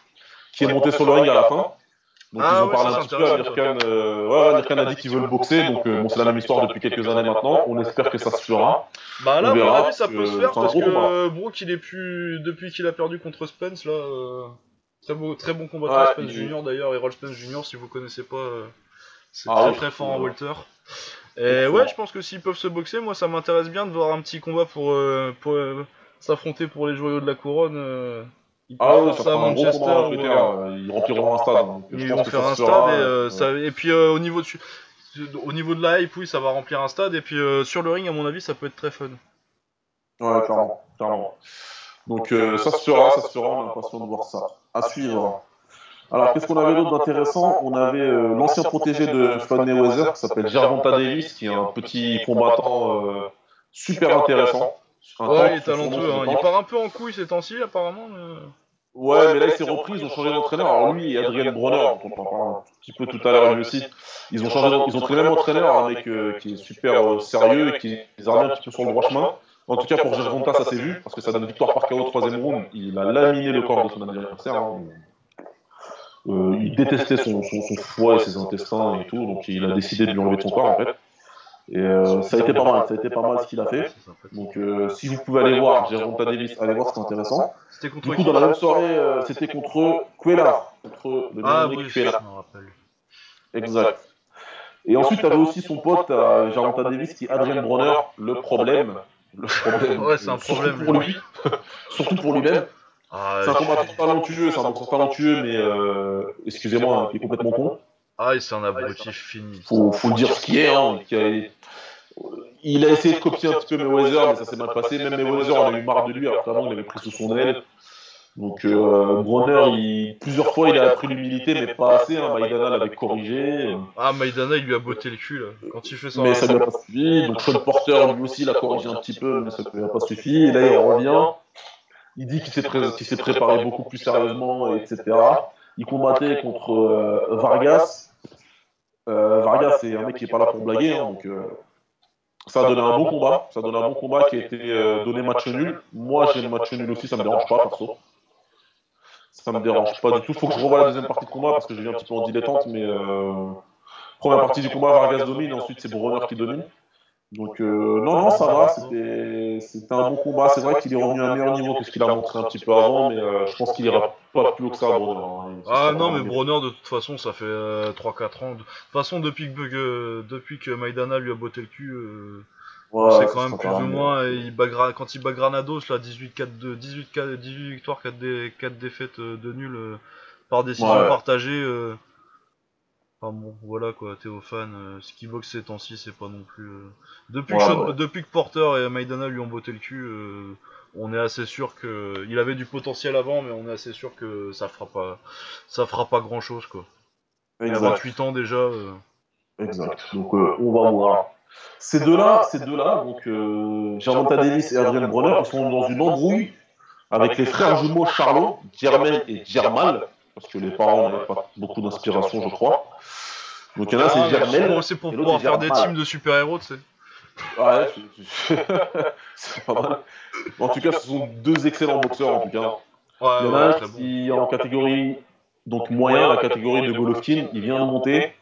qui est monté sur le ring à la fin. Donc ah, ils en ouais, parlent un petit peu. Khan, euh, ouais, a dit qu'il veut le boxer, donc euh, bon, c'est la même histoire depuis quelques années maintenant. On espère que ça se fera. Bah là, on verra, à mon avis, ça peut se faire parce que Brooke, il est plus depuis qu'il a perdu contre Spence là. Euh... Très, beau, très bon combattant ah, Spence. Junior d'ailleurs, Errol Spence Junior, si vous connaissez pas, euh, c'est ah, très très fort en welter. Et ouais, je pense que s'ils peuvent se boxer, moi ça m'intéresse bien de voir un petit combat pour, euh, pour s'affronter pour les joyaux de la couronne. Ils ah ouais, ça, Manchester. Gros ou, euh, ils rempliront un stade. Donc ils vont faire un stade et, euh, ça, et puis euh, au niveau de au niveau de la hype, oui, ça va remplir un stade et puis euh, sur le ring, à mon avis, ça peut être très fun. Ouais, clairement, clairement. Donc euh, ça se fera, ça se fera. On a l'impression de voir ça. À suivre. Alors, qu'est-ce qu'on avait d'autre d'intéressant On avait l'ancien protégé de Floyd Mayweather qui s'appelle Gervonta Davis, qui est un petit combattant super intéressant. Ouais, il est talentueux. Hein. Il part un peu en couille ces temps-ci, apparemment. Mais... Ouais, mais là, il s'est repris, ils ont changé d'entraîneur. Alors, lui et Adrien Bronner, dont on parle un petit peu tout à l'heure lui aussi, ils ont changé, ils ont pris le même entraîneur, un mec euh, qui est super euh, sérieux et qui les un petit peu sur le droit chemin. En tout cas, pour Gervonta, ça s'est vu, parce que ça donne victoire par KO au troisième round. Il a laminé le corps de son adversaire. Hein. il détestait son, foie et ses intestins et tout, donc il a décidé de lui enlever son corps en fait. Et ça a été pas mal, ça a été pas mal ce qu'il a fait. Donc si vous pouvez aller voir Jérôme Davis, allez voir, c'est intéressant. Du coup, dans la même soirée, c'était contre Cuellar, contre le ah, oui, rappelle. Exact. Et ensuite, tu avais aussi son pote, euh, Davis, qui est Adrien Bronner, le problème. Le problème. ouais, c'est un problème. Surtout pour lui. surtout pour lui-même. Ah, c'est un combattant talentueux, c'est un boxeur talentueux, mais euh, excusez-moi, hein, qui est complètement con. Ah, c'est un abruti fini. Faut, faut dire ce qui est. Hein, Il a essayé de copier un petit peu Mayweather, mais ça s'est mal passé. Même Mayweather en a eu marre de lui, alors qu'avant, il avait pris sous son aile. Donc euh, Bronner, plusieurs fois, il a appris l'humilité, mais pas assez. Hein. Maïdana l'avait corrigé. Ah, Maïdana, il lui a botté le cul là. Quand il fait ça. Mais ça lui a pas suffi. Donc Sean Porter, lui aussi, l'a corrigé un petit peu, mais ça lui a pas suffi. Et là, il revient. Il dit qu'il s'est préparé beaucoup plus sérieusement, etc. Il combattait contre euh, Vargas. Euh, Vargas, c'est un mec qui est pas là pour blaguer, hein, donc euh, ça a donné un bon combat. Ça a donné un bon combat qui a été donné match nul. Moi, j'ai le match nul aussi, ça me dérange pas, perso ça me dérange pas du tout. Faut que je revoie la deuxième partie de combat parce que je viens un petit peu en dilettante, mais euh, première partie du combat, Vargas domine, ensuite c'est Bronner qui domine. Donc euh, non, non, ça va, c'était un bon combat. C'est vrai qu'il est revenu à un meilleur niveau que ce qu'il a montré un petit peu avant, mais euh, je pense qu'il ira pas plus haut que ça, Bronner. Hein. Ah non, mais Bronner, de toute façon, ça fait 3-4 ans. De toute façon, depuis que, depuis que Maidana lui a botté le cul, c'est quand même plus ou moins. Il quand il bat Granados, là, 18, 4, 18, 18 victoires, 4, 4 défaites euh, de nul euh, par décision partagée. Euh. Enfin bon, voilà quoi, Théophane, ce qui boxe ces temps-ci, c'est pas non plus. Depuis, que depuis que Porter et Maidana lui ont botté le cul, on est assez sûr que. Il avait du potentiel avant, mais on est assez sûr que ça fera pas, ça fera pas grand chose quoi. Il a 28 ans déjà. Exact. Donc on va voir. Ces deux-là, ces deux-là, donc euh, Davis et Adrien Bronner, ils sont dans une embrouille avec les frères jumeaux Charlot, Germain et Germal, parce que les parents n'avaient pas beaucoup d'inspiration, je crois. Donc il y en a, c'est Germain. C'est pour pouvoir faire des teams de super-héros, tu sais. Ouais, c'est pas mal. En tout cas, ce sont deux excellents boxeurs, en tout cas. il y en a un qui est en catégorie donc moyen, la catégorie de Golovkin, il vient de monter.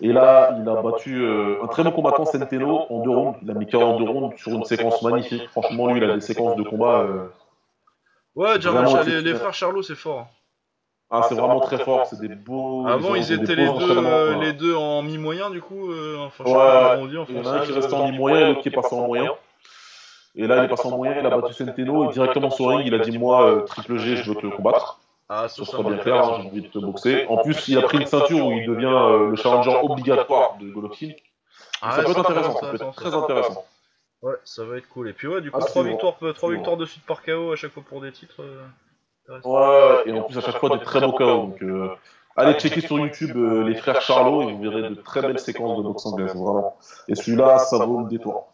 Et là, il a battu euh, un très bon combattant, Centeno, en deux rounds. Il a mis 42 en deux rounds sur une séquence magnifique. Franchement, lui, il a des séquences de combat. Euh, ouais, les, les, frères Charlot, c'est fort. Ah, c'est vraiment très fort, c'est des beaux. Avant, ils, étaient les, deux, euh, les deux en mi-moyen, du coup. enfin, ouais, il y en a un qui restait en mi-moyen et l'autre qui est passé en moyen. Et là, il est passé en moyen, il a battu Centeno et directement sur ring, il a dit Moi, Triple G, je veux te combattre. Ah, ce sera bien clair, j'ai envie de te boxer. En plus, il a pris une ceinture où il devient euh, le challenger obligatoire de Golovkin. Ah, ça peut être intéressant, ça peut être très intéressant. Ouais, ça va être cool. Et puis ouais, du coup, 3 victoires, 3 victoires de suite par KO à chaque fois pour des titres. Euh, ouais, et en plus à chaque fois des très beaux KO. Donc, euh, allez checker sur YouTube les frères Charlot et vous verrez de très belles séquences de boxe anglaise, vraiment. Et celui-là, ça vaut le détour.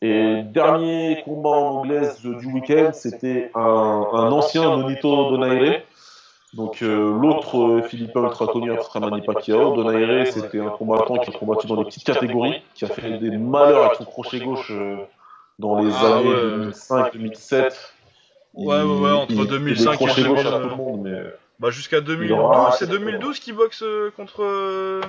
Et dernier combat en anglaise du week-end, c'était un, un, ancien Nonito Donaire. Donc euh, l'autre euh, Philippin ultra connu Manny Pacquiao, Donaire, c'était un combattant qui a combattu dans des petites catégories, qui a fait des malheurs avec son crochet gauche euh, dans les années 2005-2007. Ouais, ouais, ouais, entre 2005 et 2000. Bah jusqu'à 2012, c'est 2012 qu'il boxe contre.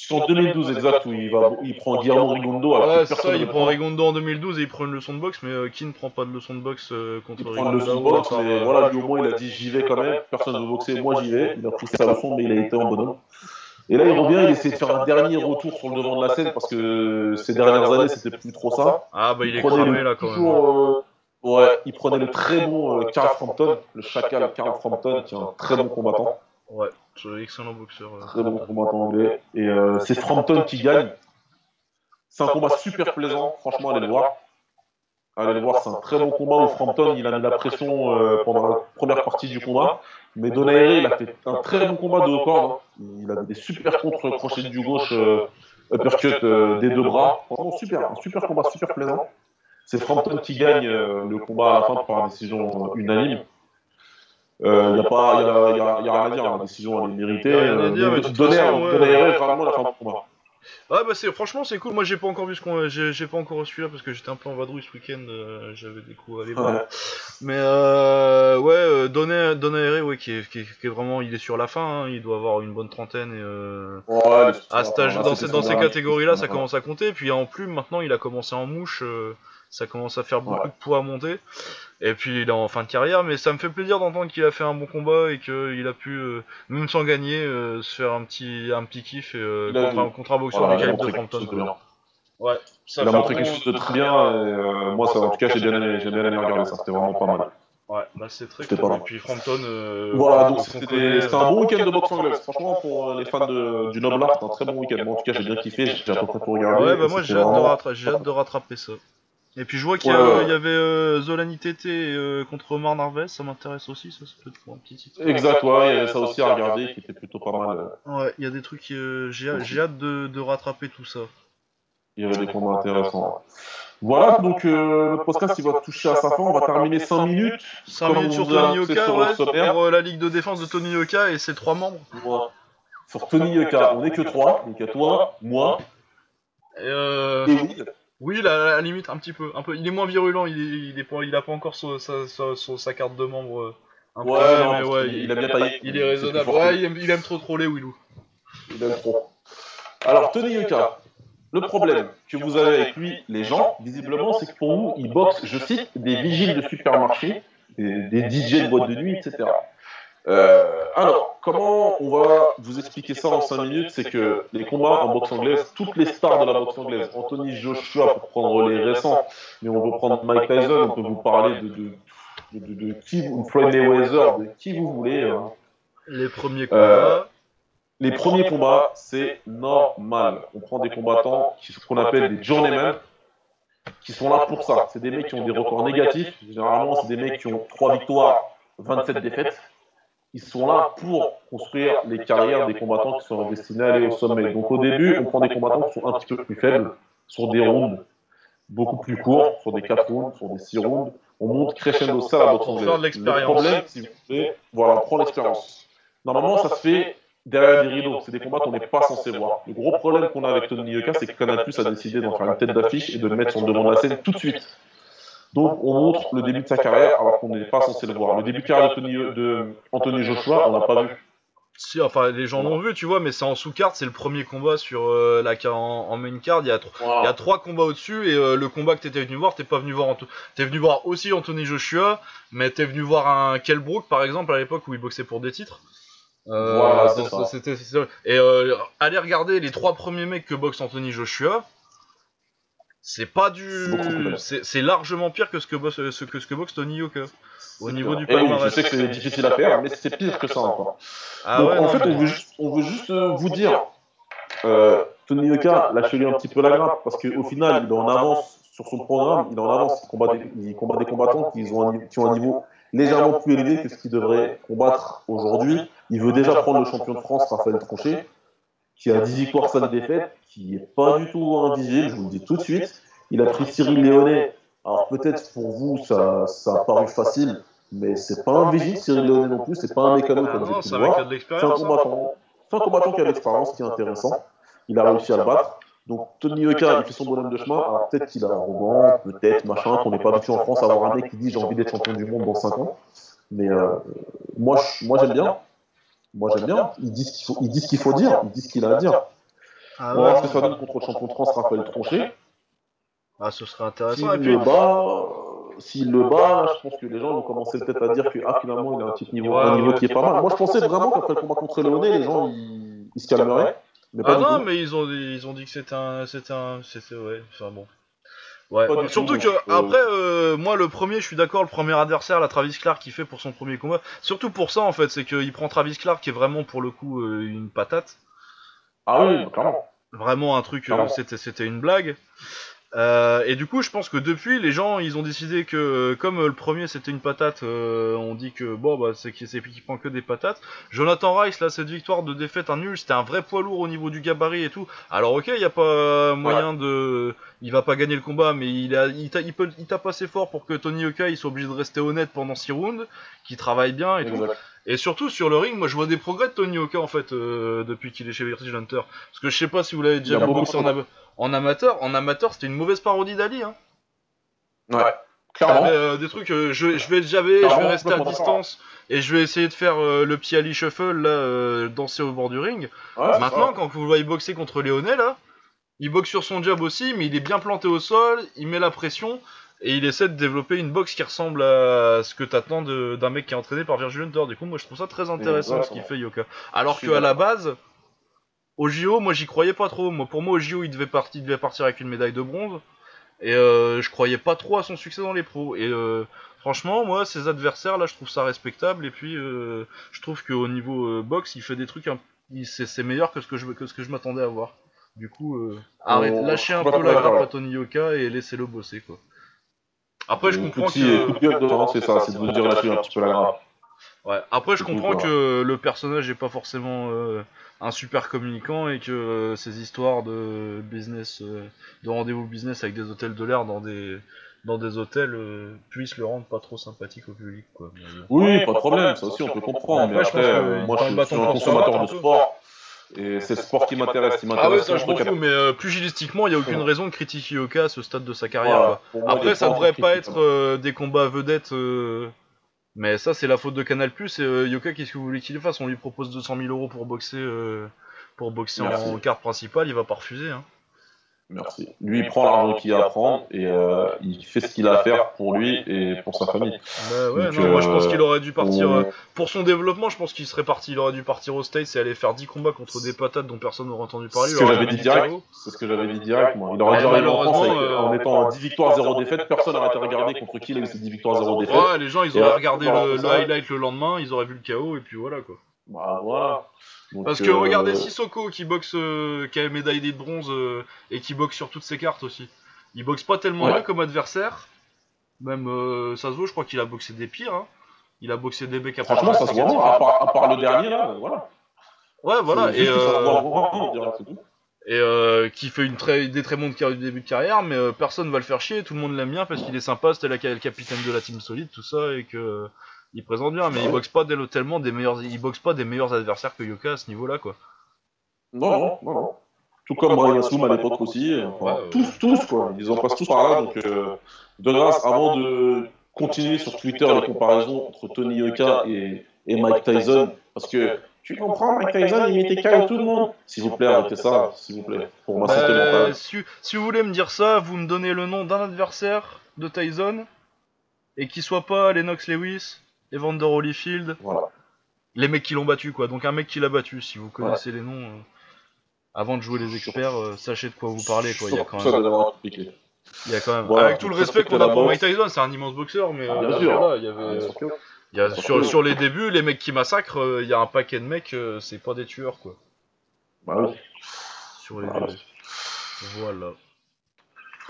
C'est en 2012 exact où il, va, il prend Guillermo Rigondo. Ouais, c'est ça, il prend Rigondo en 2012 et il prend une leçon de boxe, mais euh, qui ne prend pas de leçon de boxe euh, contre Rigondo Il prend une leçon de boxe, mais voilà, lui au moins il a dit j'y vais quand même, personne ne veut boxer, moi j'y vais. Il a pris sa leçon, mais il a été en bonhomme. Et là, il revient, il essaie de faire un dernier retour sur le devant de la scène parce que ces dernières années, c'était plus trop ça. Ah, bah il, est cramé là quand même. Euh, ouais, il prenait le très bon Carl Frampton, le chacal Carl Frampton, qui est un très bon combattant. Ouais, excellent boxeur. Euh. Très bon combattant anglais. Et euh, c'est Frampton qui gagne. C'est un combat super plaisant, franchement, allez le voir. Allez le voir, c'est un très bon combat où Frampton il a mis la pression euh, pendant la première partie du combat. Mais Donaire, il a fait un très bon combat de haut corps. Hein. Il avait des super contre crochets du gauche, uppercut des deux bras. Franchement, super, un super combat, super plaisant. C'est Frampton qui gagne le combat à la fin par décision unanime. Il euh, n'y a, pas, y a, y a, y a rien à dire, la décision elle est méritée. Euh, donner, donner vraiment la fin du combat. Ouais, bah c'est franchement c'est cool. Moi j'ai pas encore vu ce qu'on, j'ai, pas encore celui-là parce que j'étais un peu en vadrouille ce week-end. euh, j'avais des coups à aller voir. Ouais. Mais euh, ouais, euh, Herré, ouais, qui est, qui, est, qui est vraiment, il est sur la fin. hein, il doit avoir une bonne trentaine et euh, Ouais, à là, dans, ces, dans ces dernier catégories-là, titre, ça hein. commence à compter. Puis en plus, maintenant, il a commencé en mouche. Ça commence à faire beaucoup Ouais. de poids à monter. Et puis il est en fin de carrière, mais ça me fait plaisir d'entendre qu'il a fait un bon combat et qu'il a pu, euh, même sans gagner, euh, se faire un petit, un petit kiff et, euh, contre, un, contre un boxeur Voilà, du il a calibre de Frampton. Ouais, ça Il a montré quelque bon- chose de très bien. Et, euh, moi, ça, en tout cas, j'ai bien aimé, j'ai bien aimé regarder ça. C'était vraiment pas mal. Ouais, bah c'est très C'était cool. pas Et puis Frampton, euh, Voilà, donc c'était un bon week-end de boxe anglaise. Franchement, pour les fans de, du Noble Art, c'était un très bon week-end. Moi, en tout cas, j'ai bien kiffé. J'ai à peu près tout regardé. Ouais, bah moi j'ai hâte de rattraper ça. Et puis je vois qu'il y, Ouais, a- ouais, ouais. il y avait euh, Zolani Tété euh, contre Omar Narves, ça m'intéresse aussi, ça c'est peut-être pour un petit titre. Exact, ouais, il y avait ça aussi à regarder qui était plutôt pas mal. euh, Ouais, il y a des trucs, euh, j'ai hâte- j'ai hâte de, de rattraper tout ça. Il y avait des combats intéressants. Voilà, donc euh, le podcast il va toucher à sa fin. On va terminer 5 minutes. 5 Comme minutes on sur vous a Tony annoncé Yoka, sur le ouais, sommaire. pour euh, la ligue de défense de Tony Yoka et ses trois membres. Sur Tony Yoka, on n'est que 3. Donc il y a toi, moi Et, euh, et Will. Oui, la, la limite, un petit peu, un peu. Il est moins virulent, il, est, il, est pas, il a pas encore sa, sa, sa, sa- sa carte de membre. euh, Ouais, non, mais parce ouais, qu'il- il a bien taillé. Il est raisonnable. Ouais, il aime, il aime trop troller, Willou. Il aime trop. Alors, Tony Yoka, le problème que vous avez avec lui, les gens, visiblement, c'est que pour vous, il boxe, je cite, des vigiles de supermarché, des, des DJ de boîte de nuit, etc. Euh, alors, comment on va vous expliquer ça en 5 minutes C'est que les combats en boxe anglaise, toutes les stars de la boxe anglaise, Anthony Joshua pour prendre les récents, mais on peut prendre Mike Tyson, on peut vous parler de, de, de, de- de qui vous, Floyd Mayweather, de qui vous voulez. hein. Les premiers Euh, combats. Les premiers combats, c'est normal. On prend des combattants qui- qu'on appelle des journeymen, qui sont là pour ça. C'est des mecs qui ont des records négatifs. Généralement, c'est des mecs qui ont 3 victoires, 27 défaites. Ils sont là pour construire les carrières des combattants qui sont destinés à aller au sommet. Donc au début, on prend des combattants qui sont un petit peu plus faibles, sur des rounds beaucoup plus courts, sur des 4 rounds, sur des 6 rounds. On monte crescendo ça à la boxe anglaise. Le problème, si vous voulez, voilà, on prend l'expérience. Normalement, ça se fait derrière des rideaux. C'est des combats qu'on n'est pas censé voir. Le gros problème qu'on a avec Tony Yoka, c'est que Canal Plus a décidé d'en faire une tête d'affiche et de le mettre sur le devant de la scène tout de suite. Donc on montre le début de sa carrière alors qu'on n'est pas censé le voir. Le début de carrière de, Anthony Joshua, on l'a pas vu. Si, enfin, les gens l'ont vu, tu vois, mais c'est en sous-carte, c'est le premier combat sur euh, la en, en main card. Il y a, tro- il y a trois combats au-dessus, et euh, le combat que t'étais venu voir, t'es pas venu voir. Anto- T'es venu voir aussi Anthony Joshua, mais t'es venu voir un Kell Brook, par exemple, à l'époque où il boxait pour des titres. Euh. Et allez regarder les trois premiers mecs que boxe Anthony Joshua. C'est pas du, c'est largement pire que ce que boxe, ce que, ce que boxe Tony Yoka. Au niveau du Et oui, je palmarès. sais que c'est difficile à faire, mais c'est pire que ça encore. Ah Donc ouais, en non, fait, on veut juste, on veut juste euh, vous dire, euh, Tony Yoka, lâchez-lui un petit peu la grappe, parce qu'au final, il est en avance sur son programme, il est en avance, il combat des, il combat des combattants qui ont, un, qui ont un niveau légèrement plus élevé que ce qu'il devrait combattre aujourd'hui. Il veut déjà prendre le champion de France, Raphaël Tronchet, qui a 10 victoires, 5 défaites, qui n'est pas du tout invisible, je vous le dis tout de suite. Il a pris Cyril Léonet. Alors peut-être pour vous, ça, ça a paru facile, mais c'est pas un vigile, Cyril Léonet non plus, c'est pas un mécano comme j'ai pu un voir. a C'est un combattant, c'est un combattant qui a de l'expérience, qui est intéressant. Il a réussi à le battre. Donc Tony Yoka, il fait son bonhomme de chemin. Alors peut-être qu'il est arrogant, peut-être machin, qu'on n'est pas habitué en France à avoir un mec qui dit j'ai envie d'être champion du monde dans 5 ans. Mais euh, moi, moi j'aime bien. Moi j'aime bien. Ils disent ce qu'il faut, ils disent ce qu'il faut dire, ils disent ce qu'il a à dire. Ah On va voir ouais, ce que ça donne contre le champion de France, Raphaël Tronchet. Ah, ce serait S'il intéressant. Et puis, le bat, euh, s'il le bat, je pense que les gens vont commencer peut-être à dire que ah, finalement il a un petit niveau, Ouais, un niveau qui est pas mal. Moi je pensais vraiment qu'après le combat contre Léoné, les gens ils, ils se calmeraient. Mais pas ah non, mais ils ont, dit- ils ont dit que c'était un, c'était un, c'était ouais, enfin bon. Ouais. Pas du Surtout tout, que euh, après, euh, moi le premier, je suis d'accord, le premier adversaire, la Travis Clark qui fait pour son premier combat. Surtout pour ça en fait, c'est qu'il prend Travis Clark qui est vraiment pour le coup euh, une patate, Ah oui, clairement. vraiment un truc, euh, c'était une blague. Euh, et du coup, je pense que depuis, les gens, ils ont décidé que euh, comme euh, le premier c'était une patate, euh, on dit que bon bah c'est qu'il c'est qu'il prend que des patates. Jonathan Rice là, cette victoire de défaite, un nul, c'était un vrai poids lourd au niveau du gabarit et tout. Alors ok, il y a pas moyen de, il va pas gagner le combat, mais il a, il, t'a- il peut, il tape assez fort pour que Tony Yoka il soit obligé de rester honnête pendant 6 rounds, qu'il travaille bien et tout. Et surtout sur le ring, moi je vois des progrès de Tony Oka en fait euh, depuis qu'il est chez British Hunter. Parce que je sais pas si vous l'avez déjà vu boxer en, amateur. En amateur, c'était une mauvaise parodie d'Ali. Hein. Ouais. Clairement. Euh, des trucs, euh, je, je, vais j'avais, je vais rester à distance et je vais essayer de faire le petit Ali Shuffle là, danser au bord du ring. Maintenant, quand vous le voyez boxer contre Léonet là, il boxe sur son job aussi, mais il est bien planté au sol, il met la pression et il essaie de développer une boxe qui ressemble à ce que t'attends d'un mec qui est entraîné par Virgil Hunter. Du coup, moi je trouve ça très intéressant ce qu'il fait Yoka. Alors qu'à la base, au JO, moi j'y croyais pas trop. Moi, pour moi, au JO, il devait, partir, devait partir avec une médaille de bronze. Et euh, je croyais pas trop à son succès dans les pros. Et euh, franchement, moi, ses adversaires, là, je trouve ça respectable. Et puis, euh, je trouve qu'au niveau boxe, il fait des trucs. C'est meilleur que ce que je, que ce que je m'attendais à voir. Du coup, arrête, lâchez un peu la grappe à Tony Yoka et laissez-le bosser, quoi. Après, je comprends que. c'est ça, c'est de vous dire un petit peu la grave. Ouais. Après, je comprends que le personnage est pas forcément euh, un super communicant et que euh, ces histoires de business, euh, de rendez-vous business avec des hôtels de l'air dans des dans des hôtels puissent le rendre pas trop sympathique au public. Quoi. oui, pas de problème, ça aussi on peut comprendre. mais après, moi je suis un consommateur de sport. Et c'est le sport qui m'intéresse. Ah ouais, ça je m'en fous, mais euh, pugilistiquement, il n'y a aucune raison de critiquer Yoka à ce stade de sa carrière. Après, ça devrait pas être euh, des combats vedettes. Euh, mais ça, c'est la faute de Canal Plus. Et Yoka, qu'est-ce que vous voulez qu'il fasse? On lui propose 200 000 euros pour boxer, pour boxer en carte principale, il va pas refuser. Hein. Merci. Lui, il prend l'argent qu'il a à prendre et euh, il fait ce qu'il a à faire pour lui et pour sa famille. Bah ouais, non, moi je pense euh, qu'il aurait dû partir. Euh, pour son développement, je pense qu'il serait parti. Il aurait dû partir au States et aller faire 10 combats contre des patates dont personne n'aurait entendu parler. C'est ce que j'avais dit direct. C'est ce que j'avais dit direct, moi. Il aurait dû arriver en France en étant 10 victoires, 0 défaites. Personne n'aurait été regardé contre qui il a eu ces 10 victoires, 0 défaites. Ouais, les gens ils auraient regardé le highlight le lendemain, ils auraient vu le chaos et puis voilà quoi. Bah voilà. Parce que regardez euh, Sissoko qui boxe, euh, qui a médaille de bronze euh, et qui boxe sur toutes ses cartes aussi. Il boxe pas tellement bien comme adversaire. Même ça se voit, je crois qu'il a boxé des pires. Hein. Il a boxé des mecs à Franchement, ça se voit, à part, à part le dernier là, voilà. Ouais, voilà. Et, et qui fait une très, des très bons début de carrière, mais personne va le faire chier. Tout le monde l'aime bien parce qu'il est sympa, c'était le capitaine de la team solide, tout ça, et que il présente bien, mais il boxe pas tellement des meilleurs, il boxe pas des meilleurs adversaires que Yoka à ce niveau-là, quoi. Non, non, non, Tout comme Brian Soum à l'époque aussi. tous, tous, quoi. Ils en passent tous par là. Donc, euh, de grâce, avant de continuer sur Twitter les comparaisons entre Tony Yoka et, Mike Tyson, parce que tu comprends, Mike Tyson, il mettait KO tout le monde. S'il vous plaît, arrêtez ça, s'il vous plaît, pour ma bah, Si, si, vous voulez me dire ça, vous me donnez le nom d'un adversaire de Tyson et qui soit pas Lennox Lewis, Evander Holyfield, voilà. les mecs qui l'ont battu, quoi. Donc un mec qui l'a battu, si vous connaissez les noms, euh, avant de jouer les experts, euh, sachez de quoi vous parlez, quoi. Il y a quand même. Il y a quand même. Avec tout le respect qu'on a pour Mike Tyson, c'est un immense boxeur, mais ah, bien sûr. il y avait. Il y a, sur, sur, les débuts, les mecs qui massacrent, euh, il y a un paquet de mecs, c'est pas des tueurs, quoi. Bah oui. Sur les débuts. Voilà.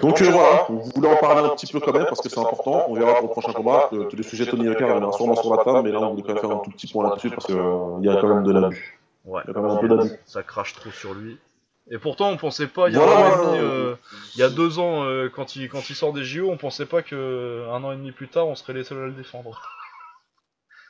Donc euh, voilà, on voulait en parler un petit peu quand même parce que c'est important. On verra pour le prochain combat. Euh, tous les sujets Tony Yoka reviendra sûrement sur la table, mais là on voulait quand même faire un tout petit point là-dessus parce qu'il euh, y a quand même de l'abus. Ouais. Il y a quand même un peu d'abus. Ça crache trop sur lui. Et pourtant, on pensait pas, il y a, un euh, il y a deux ans, quand, il, quand il sort des JO, on pensait pas que un an et demi plus tard, on serait les seuls à le défendre.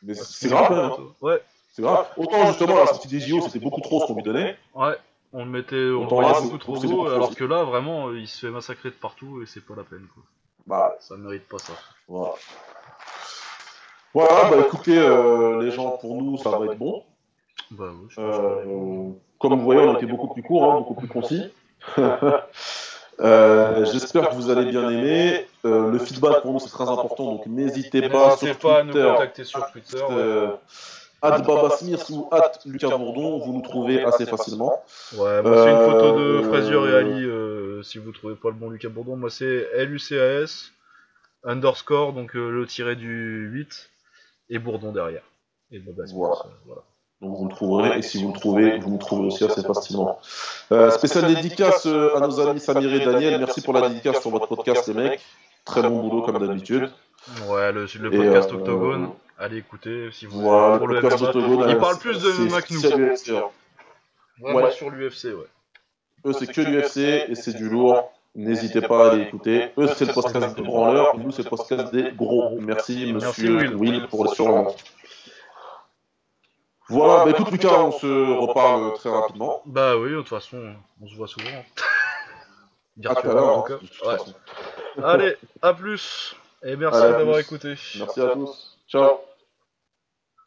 Mais c'est grave, hein. Ouais. C'est grave. Autant justement, la sortie des JO, c'était beaucoup trop ce qu'on lui donnait. Ouais. On le mettait, on le beaucoup trop haut, alors que là, vraiment, il se fait massacrer de partout et c'est pas la peine, quoi. Bah, ça mérite pas ça. Voilà. Voilà, bah écoutez, euh, les gens, pour nous, ça va être bon. Bah oui, euh, Comme vous voyez, on a été beaucoup plus court, hein, beaucoup plus concis. euh, J'espère que vous allez bien aimer. Euh, le feedback pour nous, c'est très important, donc n'hésitez pas, sur pas à nous contacter sur Twitter. Euh, at Baba ou at Lucas Bourdon, vous nous trouvez assez facilement. Ouais, moi c'est une photo de euh, Frazier et Ali, euh, si vous trouvez pas le bon Lucas Bourdon. Moi c'est LUCAS, underscore, donc euh, le tiré du 8, et Bourdon derrière. Et Baba voilà. voilà. Donc vous le trouverez, et si vous le trouvez, vous nous trouvez aussi assez facilement. Euh, spécial dédicace à nos amis Samir et Daniel, merci pour la dédicace sur votre podcast les mecs. Très bon boulot comme d'habitude. Ouais, le, le podcast Octogone. Allez écoutez si vous voilà, pour le MMA. Il parle plus de Mac nous. Ouais, ouais. sur l'UFC, ouais. Eux, c'est que l'UFC et c'est du lourd. N'hésitez pas à aller écouter. Eux, c'est le podcast des branleurs. Nous, c'est le podcast des gros. Merci, monsieur Will. pour le surnom. Voilà, bah écoute Lucas, on se reparle très rapidement. Bah oui, de toute façon, on se voit souvent. à tout à l'heure, hein, ouais. Allez, à plus et merci d'avoir écouté. Merci à tous. Ciao.